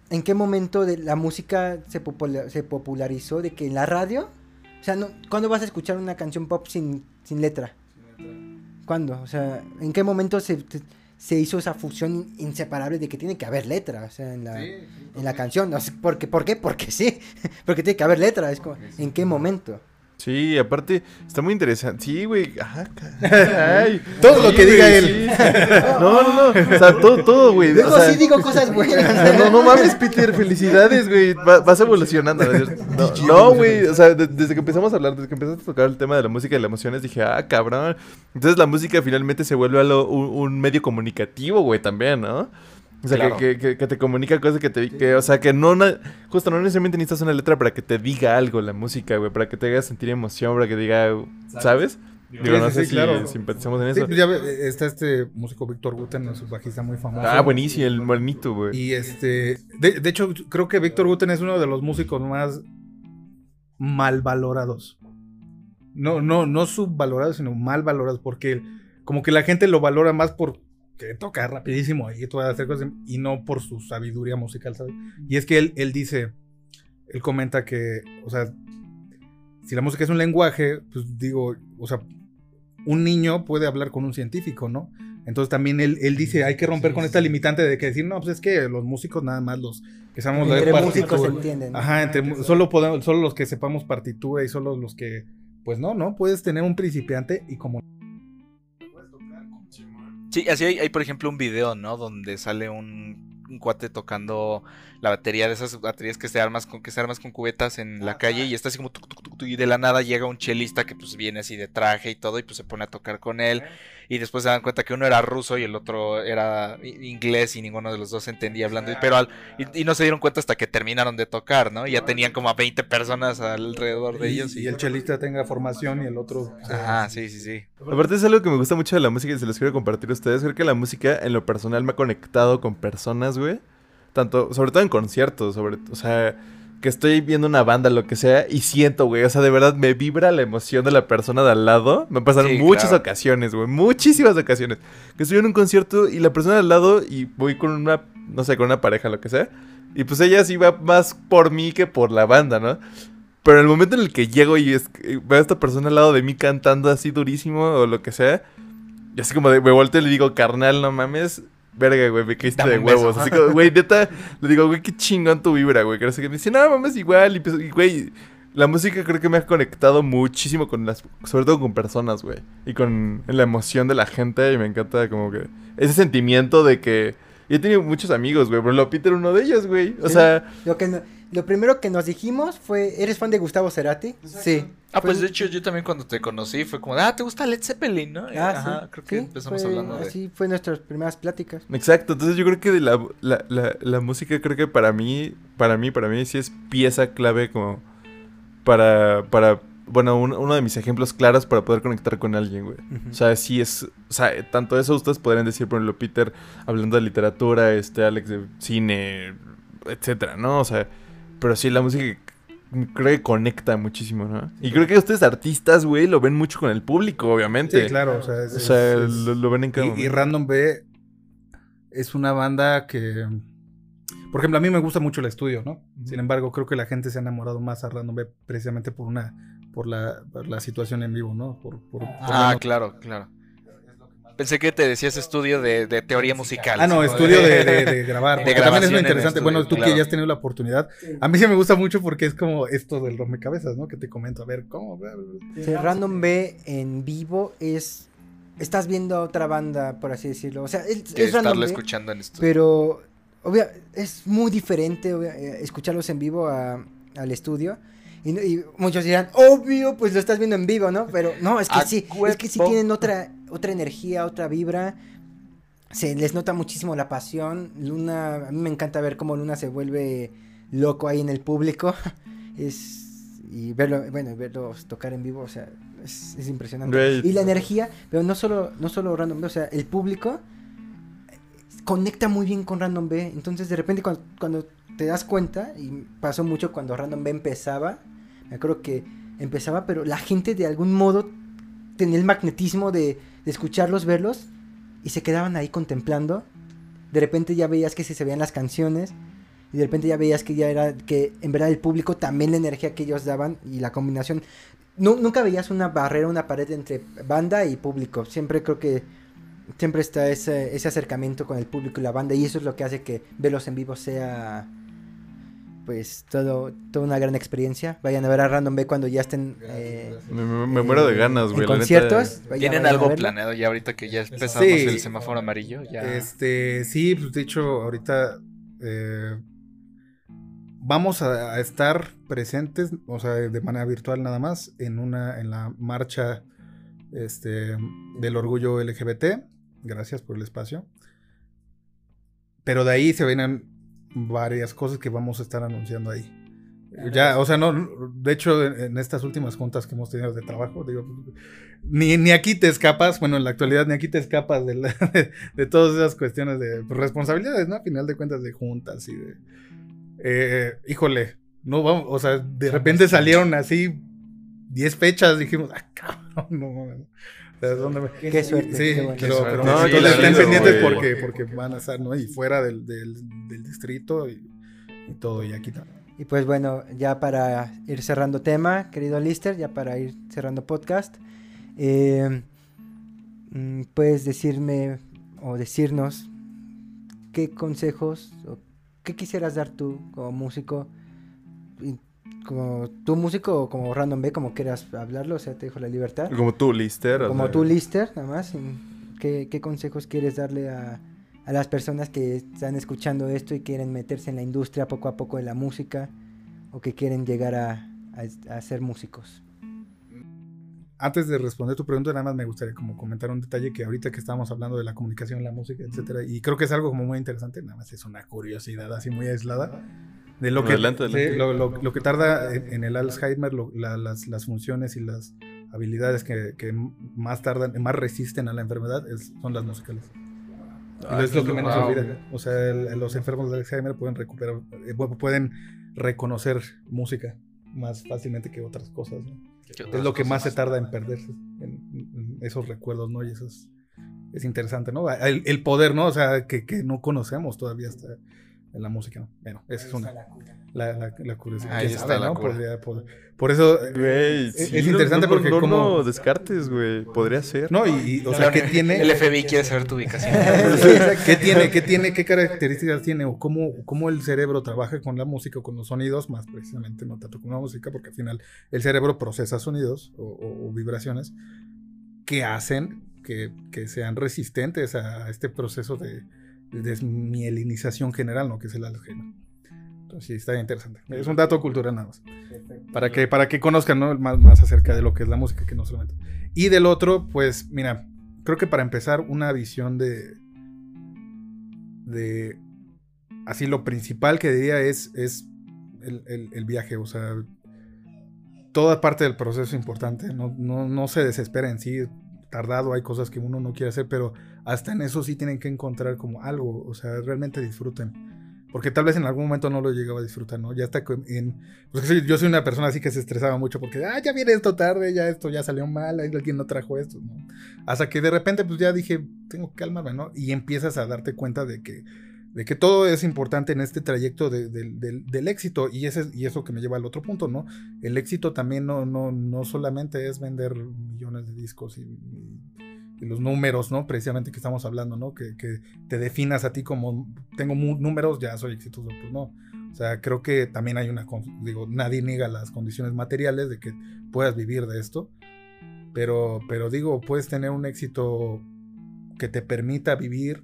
¿en qué momento de la música se, se popularizó de que en la radio? O sea, no, ¿cuándo vas a escuchar una canción pop sin, sin letra? ¿Cuándo? O sea, ¿en qué momento se se hizo esa fusión inseparable de que tiene que haber letra, o sea, en la, en la canción. Sé, ¿por, qué? ¿Por qué? Porque sí, [LAUGHS] porque tiene que haber letra, es como, ¿en qué momento? Sí, aparte, está muy interesante. Sí, güey. [LAUGHS] todo lo que diga él. [LAUGHS] No, no, no. O sea, todo, todo, güey. Luego sí digo cosas buenas. [LAUGHS] No, no mames, Peter. Felicidades, güey. vas evolucionando. No, güey. o sea, desde que empezamos a hablar, desde que empezaste a tocar el tema de la música y las emociones, dije, ah, cabrón. Entonces la música finalmente se vuelve algo, un medio comunicativo, güey, también, ¿no? O sea, que, que, que, te comunica cosas que te... Que, o sea, que no... Justo, no necesariamente necesitas una letra para que te diga algo la música, güey. Para que te haga sentir emoción, para que diga... ¿Sabes? Digo, no sé si simpatizamos en eso. Pues ya está este músico Víctor Guten, es un bajista muy famoso. Ah, buenísimo, el bonito, güey. Y este, de, de, hecho, creo que Víctor Guten es uno de los músicos más mal valorados. No, no, no subvalorados, sino mal valorados, porque como que la gente lo valora más por que toca rapidísimo y todo hacer cosas y no por su sabiduría musical, ¿sabes? Y es que él, él dice, él comenta que, o sea, si la música es un lenguaje, pues digo, o sea, un niño puede hablar con un científico, ¿no? Entonces también él, él dice, hay que romper con esta limitante de que decir, no, pues es que los músicos nada más los que sabemos entre músicos se entienden. Ajá, entre, solo, podemos, solo los que sepamos partitura y solo los que, pues no, no, puedes tener un principiante y como... Sí, así hay, hay por ejemplo un video, ¿no? Donde sale un, un cuate tocando la batería de esas baterías que se armas con que se armas con cubetas en la calle y está así como y de la nada llega un chelista que pues viene así de traje y todo y pues se pone a tocar con él y después se dan cuenta que uno era ruso y el otro era inglés y ninguno de los dos entendía hablando pero y, no se dieron cuenta hasta que terminaron de tocar no y ya tenían como a 20 personas alrededor de ellos y, el chelista tenga formación y el otro ajá sí sí sí. Aparte es algo que me gusta mucho de la música y se los quiero compartir a ustedes. Creo que la música en lo personal me ha conectado con personas güey. Tanto, sobre todo en conciertos, sobre, o sea, que estoy viendo una banda, lo que sea, y siento, güey, o sea, de verdad me vibra la emoción de la persona de al lado. Me pasaron muchas ocasiones, güey, muchísimas ocasiones. Que estoy en un concierto y la persona de al lado y voy con una, no sé, con una pareja, lo que sea. Y pues ella sí va más por mí que por la banda, ¿no? Pero en el momento en el que llego y veo a esta persona al lado de mí cantando así durísimo o lo que sea, y así como de, me volteo y le digo, carnal, no mames, verga, güey, me caíste de huevos. Así como, güey, neta, le digo, güey, qué chingón tu vibra, güey. Que me dice, no, mames, igual. Pues, y, güey, la música creo que me ha conectado muchísimo con las, sobre todo con personas, güey. Y con la emoción de la gente. Y me encanta como que ese sentimiento de que... Yo he tenido muchos amigos, güey, pero lo Peter uno de ellos, güey. O sea... Lo que lo primero que nos dijimos fue, ¿eres fan de Gustavo Cerati? Sí. Ah, pues de hecho yo también cuando te conocí fue como, ah, ¿te gusta Led Zeppelin, no? Ah, Ajá, creo que empezamos hablando de... Así fue nuestras primeras pláticas. Exacto, entonces yo creo que la, la, la, la, música creo que para mí, para mí, para mí sí es pieza clave como para, para bueno, uno de mis ejemplos claros para poder conectar con alguien, güey. O sea, sí es, o sea, tanto eso ustedes podrían decir, por ejemplo, Peter hablando de literatura, este, Alex de cine, etcétera, ¿no? O sea pero sí, la música creo que conecta muchísimo, ¿no? Y creo que ustedes artistas, güey, lo ven mucho con el público, obviamente. Sí, claro, o sea, o sea lo, ven en cada y, y, Random B es una banda que, por ejemplo, a mí me gusta mucho el estudio, ¿no? Sin embargo, creo que la gente se ha enamorado más a Random B precisamente por una, por la, por la situación en vivo, ¿no? Por, por, ah, claro, claro. Pensé que te decías estudio de, teoría musical. Ah, no, estudio de, [LAUGHS] grabar. De también es muy interesante. bueno, tú que ya has tenido la oportunidad. A mí sí me gusta mucho porque es como esto del rompecabezas, ¿no? Que te comento. A ver, ¿cómo? Random B en vivo es... Estás viendo a otra banda, por así decirlo. O sea, es, es Random B, escuchando en estudio. Pero, obvio, es muy diferente eh, escucharlos en vivo al estudio. Y, muchos dirán, obvio, pues lo estás viendo en vivo, ¿no? Pero no, es que sí, es que sí tienen otra, otra energía, otra vibra. Se les nota muchísimo la pasión. Luna, a mí me encanta ver cómo Luna se vuelve loco ahí en el público. [LAUGHS] Es y verlo, bueno, verlos tocar en vivo, o sea, es, impresionante. Y la energía, pero no solo, no solo Random B, o sea, el público conecta muy bien con Random B. Entonces, de repente, cuando, cuando te das cuenta, y pasó mucho cuando Random B empezaba, me acuerdo que empezaba, pero la gente de algún modo tenía el magnetismo de, escucharlos, verlos, y se quedaban ahí contemplando. De repente ya veías que se, veían las canciones, y de repente ya veías que ya era, que en verdad el público también la energía que ellos daban y la combinación. nunca veías una barrera, una pared entre banda y público. Siempre creo que siempre está ese, ese acercamiento con el público y la banda, y eso es lo que hace que verlos en vivo sea pues todo, toda una gran experiencia. Vayan a ver a Random B cuando ya estén. Eh, me, muero de ganas, güey. conciertos. ¿Tienen algo planeado ya ahorita que ya empezamos el semáforo amarillo? Ya... Este, sí, pues de hecho, ahorita eh, vamos a, estar presentes, o sea, de manera virtual nada más, en una, en la marcha este, del orgullo LGBT. Gracias por el espacio. Pero de ahí se vienen varias cosas que vamos a estar anunciando ahí. Ya, o sea, no, de hecho, en estas últimas juntas que hemos tenido de trabajo, digo, ni, ni aquí te escapas, bueno, en la actualidad ni aquí te escapas de, [LAUGHS] de, todas esas cuestiones de responsabilidades, ¿no? A final de cuentas de juntas y de... Eh, híjole, no vamos, o sea, de repente salieron así 10 fechas, dijimos, ah, cabrón, no, Qué, suerte. Sí, pero, pero no, estén pendientes porque, porque van a estar, ¿no? Y fuera del, del, del distrito y, y, todo, y aquí también. Y pues bueno, ya para ir cerrando tema, querido Lister, ya para ir cerrando podcast, eh, mm, puedes decirme o decirnos qué consejos o qué quisieras dar tú como músico como tú músico o como Random B, como quieras hablarlo, o sea, te dejo la libertad. Como tú, Lister. Como tú, Lister, nada más. ¿Qué, ¿Qué, consejos quieres darle a, a, las personas que están escuchando esto y quieren meterse en la industria poco a poco de la música o que quieren llegar a, a, ser músicos? Antes de responder tu pregunta, nada más me gustaría como comentar un detalle que ahorita que estábamos hablando de la comunicación, la música, etcétera, y creo que es algo como muy interesante, nada más es una curiosidad así muy aislada de lo, que, Lo, que tarda en, el Alzheimer, las, funciones y las habilidades que, más tardan, más resisten a la enfermedad son las musicales. y es lo que menos olvida. O sea, los enfermos de Alzheimer pueden recuperar, eh, pueden reconocer música más fácilmente que otras cosas. Es lo que más se tarda en perderse, en, esos recuerdos, ¿no? Y eso es, interesante, ¿no? El, poder, ¿no? O sea, que, que no conocemos todavía hasta en la música. Bueno, esa es una. La, la, la curiosidad. Ahí está la por, eso güey, es, interesante porque no, como... descartes, güey. Podría ser. No, y, o sea, ¿qué tiene? El FBI quiere saber tu ubicación. [LAUGHS] [LAUGHS] ¿Qué tiene? ¿Qué tiene? ¿Qué características tiene? O cómo, cómo el cerebro trabaja con la música o con los sonidos, más precisamente no tanto con la música, porque al final el cerebro procesa sonidos o, vibraciones que hacen que, que sean resistentes a este proceso de desmielinización general, ¿no? Que es el Alzheimer. Entonces, sí, está interesante. Es un dato cultural nada más. Para que, para que conozcan ¿no? más, más acerca de lo que es la música, que no solamente. Y del otro, pues, mira, creo que para empezar, una visión de. de. Así, lo principal que diría es, es el, el, viaje, o sea. Toda parte del proceso es importante, no, no, no se desespera en sí, tardado, hay cosas que uno no quiere hacer, pero hasta en eso sí tienen que encontrar como algo, o sea, realmente disfruten. Porque tal vez en algún momento no lo llegaba a disfrutar, ¿no? Ya está en... Pues yo soy una persona así que se estresaba mucho porque, ah, ya viene esto tarde, ya esto ya salió mal, alguien no trajo esto, ¿no? Hasta que de repente pues ya dije, tengo que calmarme, ¿no? Y empiezas a darte cuenta de que, de que todo es importante en este trayecto del éxito y, ese, y eso que me lleva al otro punto, ¿no? El éxito también no, no, no solamente es vender millones de discos y los números, ¿no? Precisamente que estamos hablando, ¿no? Que, te definas a ti como tengo números, ya soy exitoso, pues no. O sea, creo que también hay una, digo, nadie niega las condiciones materiales de que puedas vivir de esto, pero, pero digo, puedes tener un éxito que te permita vivir,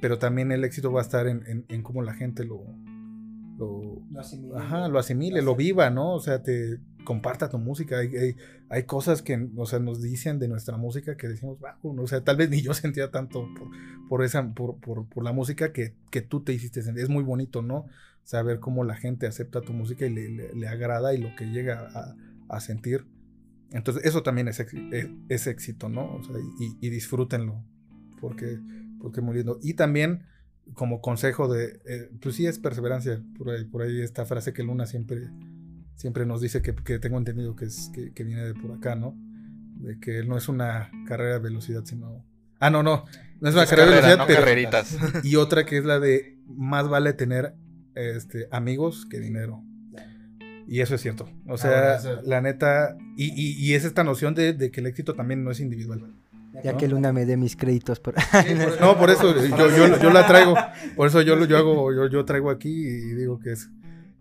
pero también el éxito va a estar en, en, cómo la gente lo, lo, asimile, ajá, lo asimile, lo viva, ¿no? O sea, te, comparta tu música. Hay, hay, cosas que o sea, nos dicen de nuestra música que decimos, o sea, tal vez [LAUGHS] ni yo sentía tanto por, por esa, por, por, la música que, que, tú te hiciste sentir. Es muy bonito, ¿no? Saber cómo la gente acepta tu música y le, le, agrada y lo que llega a, a, sentir. Entonces, eso también es, es, éxito, ¿no? O sea, y, y, disfrútenlo, porque, porque muy lindo. Y también, como consejo de, eh, pues sí es perseverancia, por ahí, por ahí esta frase que Luna siempre siempre nos dice que, tengo entendido que, es, que, viene de por acá, ¿no? De que no es una carrera de velocidad, sino... Ah, no, no, no es una carrera, de velocidad, pero... carreritas. [LAUGHS] Y otra que es la de más vale tener este, amigos que dinero. Y eso es cierto. O ah, sea, la neta. Y, y, es esta noción de, de, que el éxito también no es individual. Ya que Luna me dé mis créditos. Por... [LAUGHS] no, por eso yo, yo, yo, la traigo. Por eso yo, yo hago, yo, yo traigo aquí y digo que es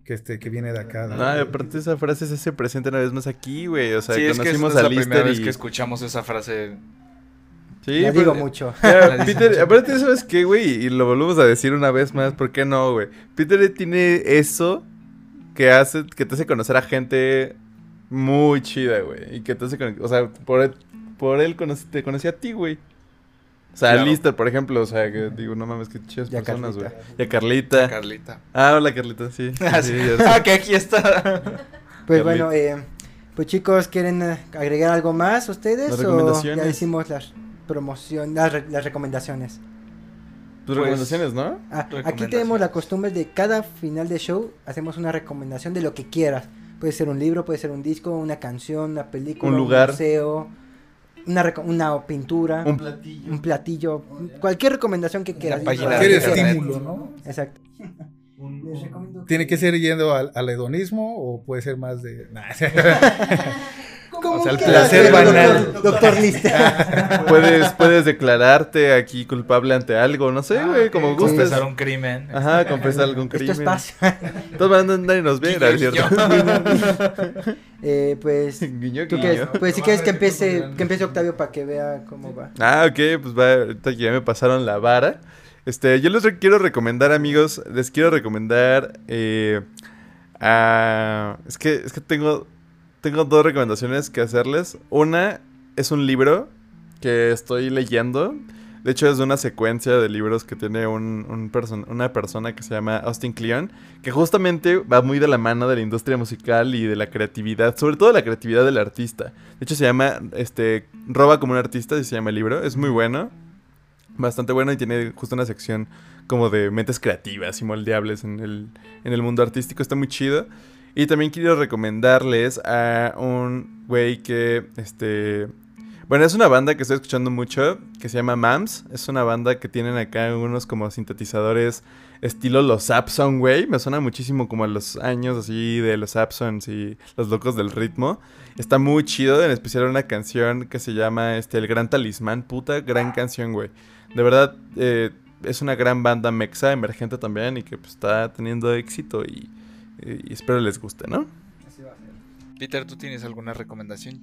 que este que viene de acá. No, aparte esa frase se hace presente una vez más aquí, güey. O sea, sí, conocimos es que es la primera vez que escuchamos esa frase. Sí, la digo mucho. [LAUGHS] Peter, aparte, ¿sabes qué, güey? Y lo volvemos a decir una vez más, ¿por qué no, güey? Peter tiene eso que hace, que te hace conocer a gente muy chida, güey. Y que te hace, o sea, por por él te conocí a ti, güey. O sea, Lister, por ejemplo, o sea, que digo, no mames, qué chidas personas, güey. Y a Carlita. Carlita. Ah, hola Carlita, sí. [LAUGHS] ah, sí, ah que aquí está. pues bueno, eh, pues chicos, ¿quieren eh, agregar algo más ustedes? ¿O ya hicimos las promociones, las, recomendaciones? Tus pues, recomendaciones, ¿no? Ah, aquí tenemos la costumbre de cada final de show hacemos una recomendación de lo que quieras. Puede ser un libro, puede ser un disco, una canción, una película, un lugar, un museo, una, una pintura, un platillo, un platillo, cualquier recomendación que quieras. Cualquier estímulo, ¿no? Exacto. [LAUGHS] ¿Tiene que ser yendo al, al, hedonismo o puede ser más de... [LAUGHS] [LAUGHS] o sea, el placer banal. Doctor, [LAUGHS] puedes, puedes declararte aquí culpable ante algo, no sé, ah, güey, como gustes. Confesar un crimen. Ajá, confesar algún crimen. Esto es Todos van a andar y nos ven, ¿cierto? [LAUGHS] eh, pues, [LAUGHS] guiño, guiño. pues si quieres que empiece, que empiece Octavio para que vea cómo va. Ah, ok, pues va, ahorita ya me pasaron la vara. Este, yo les quiero recomendar, amigos, les quiero recomendar, eh, es que, es que tengo, tengo dos recomendaciones que hacerles. Una es un libro que estoy leyendo. De hecho, es de una secuencia de libros que tiene un, una persona que se llama Austin Kleon, que justamente va muy de la mano de la industria musical y de la creatividad, sobre todo la creatividad del artista. De hecho, se llama, este, Roba como un artista, y se llama el libro. Es muy bueno bastante bueno y tiene justo una sección como de mentes creativas y moldeables en el, en el mundo artístico. Está muy chido. Y también quiero recomendarles a un güey que, este... Bueno, es una banda que estoy escuchando mucho, que se llama Mams. Es una banda que tienen acá unos como sintetizadores estilo los Sapson, güey. Me suena muchísimo como a los años así de los Sapsons y los locos del ritmo. Está muy chido, en especial una canción que se llama este, El Gran Talismán. Puta, gran canción, güey. De verdad, eh, es una gran banda mexa, emergente también, y que pues, está teniendo éxito y, espero les guste, ¿no? Así va a ser. Peter, ¿tú tienes alguna recomendación?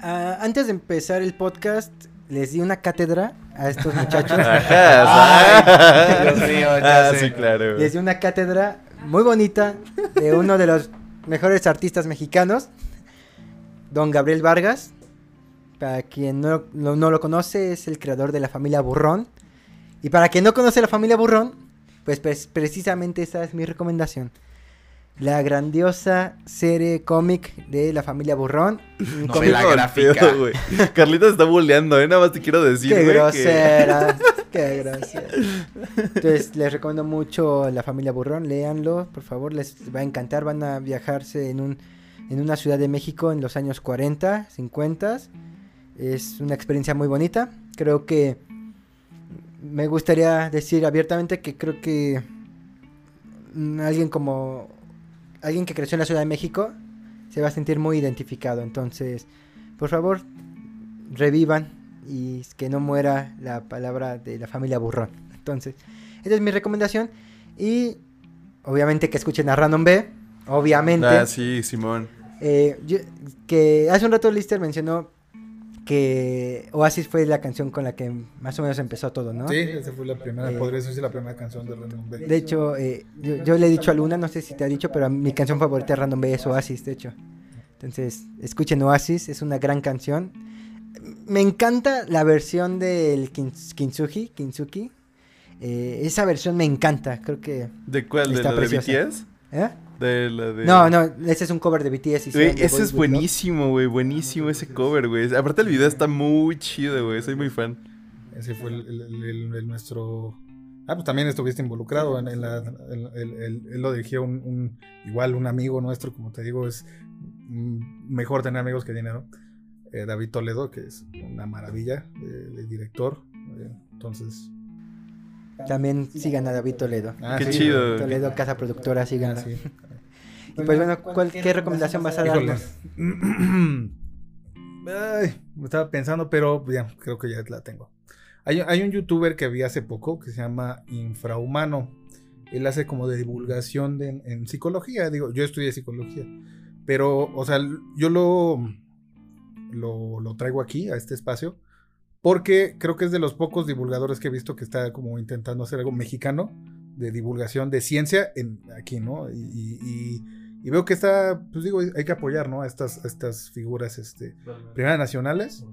Ah, antes de empezar el podcast, les di una cátedra a estos muchachos. [LAUGHS] Ajá, Dios mío, ah, sí, claro. Les di una cátedra muy bonita de uno de los mejores artistas mexicanos, don Gabriel Vargas. Para quien no, lo conoce, es el creador de la familia Burrón. Y para quien no conoce la familia Burrón, pues, pues precisamente esa es mi recomendación. La grandiosa serie cómic de la familia Burrón. [LAUGHS] Novela gráfica. [LAUGHS] Carlita está bulleando, ¿eh? Nada más te quiero decir, Qué grosera, [LAUGHS] qué grosera. Entonces, les recomiendo mucho La familia Burrón. Léanlo, por favor. Les va a encantar. Van a viajarse en, un, en una ciudad de México en los años 40, 50 es una experiencia muy bonita. Creo que me gustaría decir abiertamente que creo que alguien como alguien que creció en la Ciudad de México se va a sentir muy identificado. Entonces, por favor, revivan y que no muera la palabra de la familia burrón. Entonces, esa es mi recomendación. Y obviamente que escuchen a Random B. Obviamente. Ah, sí, Simón. Eh, que hace un rato Lister mencionó que Oasis fue la canción con la que más o menos empezó todo, ¿no? Sí, esa fue la primera, eh, podría ser la primera canción de Random B. De hecho, eh, yo, le he dicho a Luna, no sé si te ha dicho, pero mi canción favorita de Random B es Oasis, de hecho. Entonces, escuchen Oasis, es una gran canción. Me encanta la versión del Kintsugi, Kintsugi. Eh, esa versión me encanta, creo que... ¿De cuál? ¿De la de BTS? ¿Eh? De la de... No, no, ese es un cover de BTS. ese es buenísimo, güey, buenísimo ese cover, güey. Aparte el video está muy chido, güey, soy muy fan. Ese fue el, nuestro... Ah, pues también estuviste involucrado en, la... él lo dirigió un, Igual un amigo nuestro, como te digo, es mejor tener amigos que dinero. Eh, David Toledo, que es una maravilla de, director. Eh, entonces... También sigan a David Toledo. Ah, Qué chido. Toledo, casa productora, sigan. Ah, y pues bueno, ¿cuál, ¿qué recomendación vas a darnos? [CLEARS THROAT] Ay, me estaba pensando, pero ya, creo que ya la tengo. Hay, un youtuber que vi hace poco que se llama Infrahumano. Él hace como de divulgación en psicología. Digo, yo estudié psicología. Pero, o sea, yo lo, lo, lo traigo aquí, a este espacio, porque creo que es de los pocos divulgadores que he visto que está como intentando hacer algo mexicano de divulgación de ciencia en, aquí, ¿no? y y veo que está, pues digo, hay que apoyar, ¿no? A estas, estas figuras, este, primeras nacionales.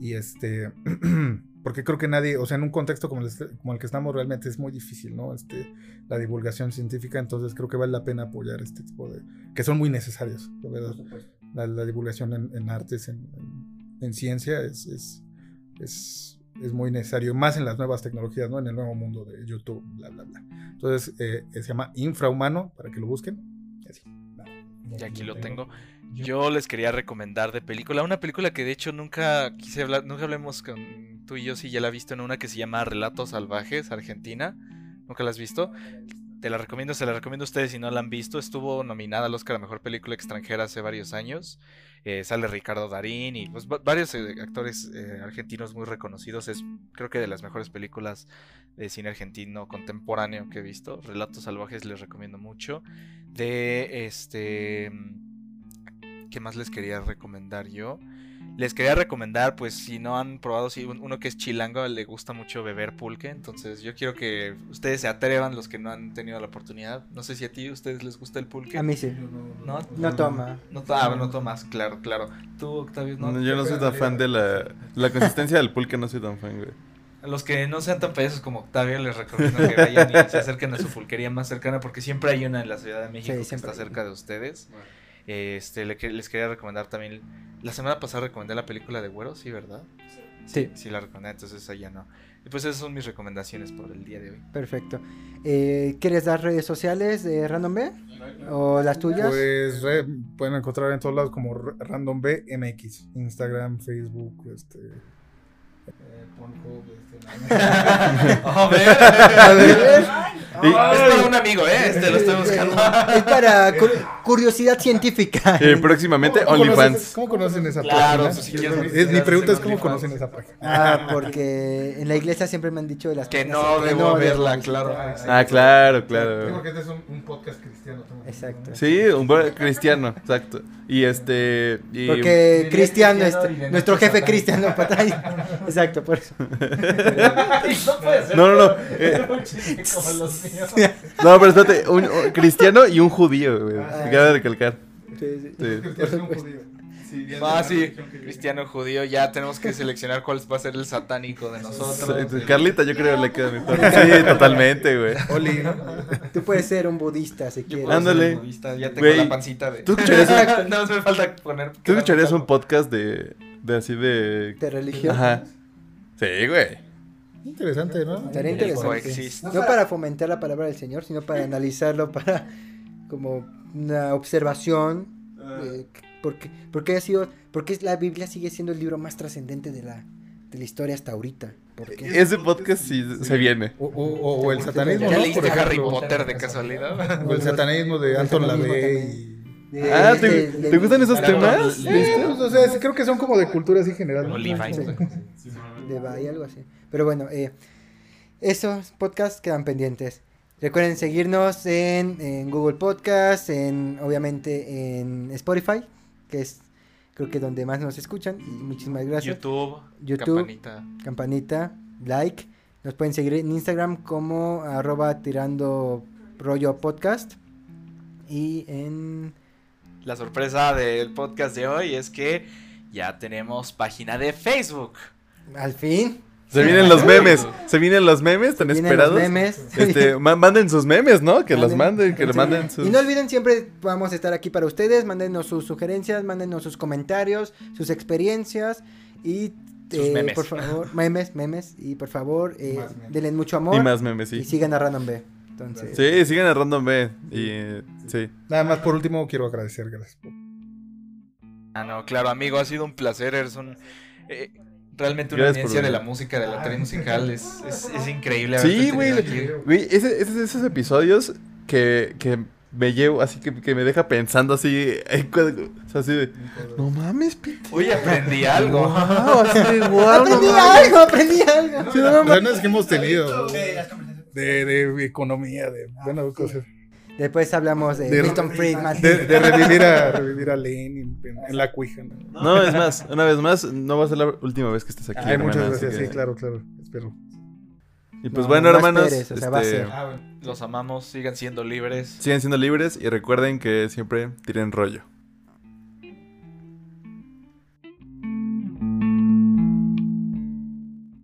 Y este, [CLEARS THROAT] porque creo que nadie, o sea, en un contexto como el, como el que estamos realmente es muy difícil, ¿no? Este, la divulgación científica, entonces creo que vale la pena apoyar este tipo de, que son muy necesarios, la verdad. La, divulgación en, artes, en, en, ciencia es, es, es, es, muy necesario, más en las nuevas tecnologías, ¿no? En el nuevo mundo de YouTube, bla, bla, bla. Entonces, eh, se llama Infrahumano, para que lo busquen. Y aquí lo tengo. Yo les quería recomendar de película, una película que de hecho nunca quise hablar, nunca hablemos con tú y yo si ya la he visto en una que se llama Relatos Salvajes, Argentina. ¿Nunca la has visto? Te la recomiendo, se la recomiendo a ustedes si no la han visto. Estuvo nominada al Oscar a Mejor Película Extranjera hace varios años. Eh, sale Ricardo Darín y pues, varios eh, actores eh, argentinos muy reconocidos. Es creo que de las mejores películas de cine argentino contemporáneo que he visto. Relatos Salvajes les recomiendo mucho. De este ¿Qué más les quería recomendar yo? Les quería recomendar, pues si no han probado, si uno que es chilango le gusta mucho beber pulque, entonces yo quiero que ustedes se atrevan los que no han tenido la oportunidad. No sé si a ti a ustedes les gusta el pulque. A mí sí. ¿No? No, toma. No, ah, no tomas, claro, claro. Tú, Octavio, no. yo no soy tan fan de la, la consistencia del pulque, no soy tan fan, güey. A los que no sean tan payasos como Octavio, les recomiendo que vayan y se acerquen a su pulquería más cercana, porque siempre hay una en la Ciudad de México que está cerca de ustedes. Este, les quería recomendar también. La semana pasada recomendé la película de Güero, sí, ¿verdad? Sí. Sí, la recomendé, entonces allá no. Y pues esas son mis recomendaciones por el día de hoy. Perfecto. Eh, ¿Quieres dar redes sociales de Random B? ¿O las tuyas? Pues pueden encontrar en todos lados como Random B MX. Instagram, Facebook, este. Eh, este, [LAUGHS] a ver. es para un amigo, ¿eh? Este lo estoy buscando. Es para [LAUGHS] curiosidad científica. Eh, próximamente OnlyFans. ¿Cómo conocen esa página? Pues, si mi pregunta es cómo conocen esa página. Ah, porque en la iglesia siempre me han dicho de las Que no debo verla, claro. Ah, claro, claro. Porque este es un, podcast cristiano. Exacto. Sí, un cristiano, exacto. Y este... Porque Cristiano, este, nuestro jefe cristiano, [LAUGHS] Exacto, por eso. no, no, no. [LAUGHS] Eh, [LAUGHS] no, pero espérate, un, cristiano y un judío, güey. Ah, Cabe recalcar. Sí, sí. ah, sí, cristiano judío, ya tenemos que seleccionar cuál va a ser el satánico de nosotros. Carlita, yo creo que le queda mejor. Sí, totalmente, güey. Oli. [LAUGHS] Tú puedes ser un budista si quieres. Ándale. Ya tengo la pancita de. ¿Tú escucharías un... no, me falta poner. ¿Tú escucharías un podcast de, de así de. De religión? Ajá. Sí, güey. Interesante, ¿no? Estaría interesante. No para fomentar la palabra del Señor, sino para analizarlo, para como una observación. Eh, porque, porque ha sido, porque la Biblia sigue siendo el libro más trascendente de la, de la historia hasta ahorita. Ese podcast sí, se viene. O, o, el satanismo. ¿Ya leíste Harry Potter de casualidad? O el satanismo de Anton LaVey. ah, ¿te, gustan esos temas? Sí, pues, o sea, creo que son como de cultura así general. ¿no? De Bahía, algo así. Pero bueno, eh, esos podcasts quedan pendientes. Recuerden seguirnos en, Google Podcast, en obviamente en Spotify, que es creo que donde más nos escuchan. Y muchísimas gracias. YouTube, YouTube campanita. Campanita, like. Nos pueden seguir en Instagram como arroba tirando rollo podcast. Y en... La sorpresa del podcast de hoy es que ya tenemos página de Facebook. Al fin. Se vienen los memes, se vienen los memes tan esperados. Los memes. Este, manden sus memes, ¿no? Que los manden, que los manden sus... Y no olviden siempre vamos a estar aquí para ustedes, mándenos sus sugerencias, mándenos sus comentarios, sus experiencias y eh, memes. por favor, [LAUGHS] memes, memes y por favor, eh, denle mucho amor y más memes, sí. Y sigan a Random B. Entonces... Sí, sigan a Random B y sí. Nada más por último quiero agradecer, gracias. Ah, no, claro, amigo, ha sido un placer, eres un eh, Realmente una evidencia de la música, de la tren musical, es, es, increíble. Sí, güey. Güey, ese, esos episodios que, que me llevo, así que, que me deja pensando así, así de, no mames, pito. Oye, aprendí algo. Wow, así de, wow, aprendí algo, aprendí algo. Sí, no, que hemos tenido de, de economía, de buenas cosas. Después hablamos de, Milton Friedman. De, revivir a, revivir a Lenin en, la cuija. ¿no? es más, una vez más, no va a ser la última vez que estés aquí. Ay, muchas gracias, sí, claro, claro, espero. Y pues bueno, hermanos, este, los amamos, sigan siendo libres. Sigan siendo libres y recuerden que siempre tiren rollo.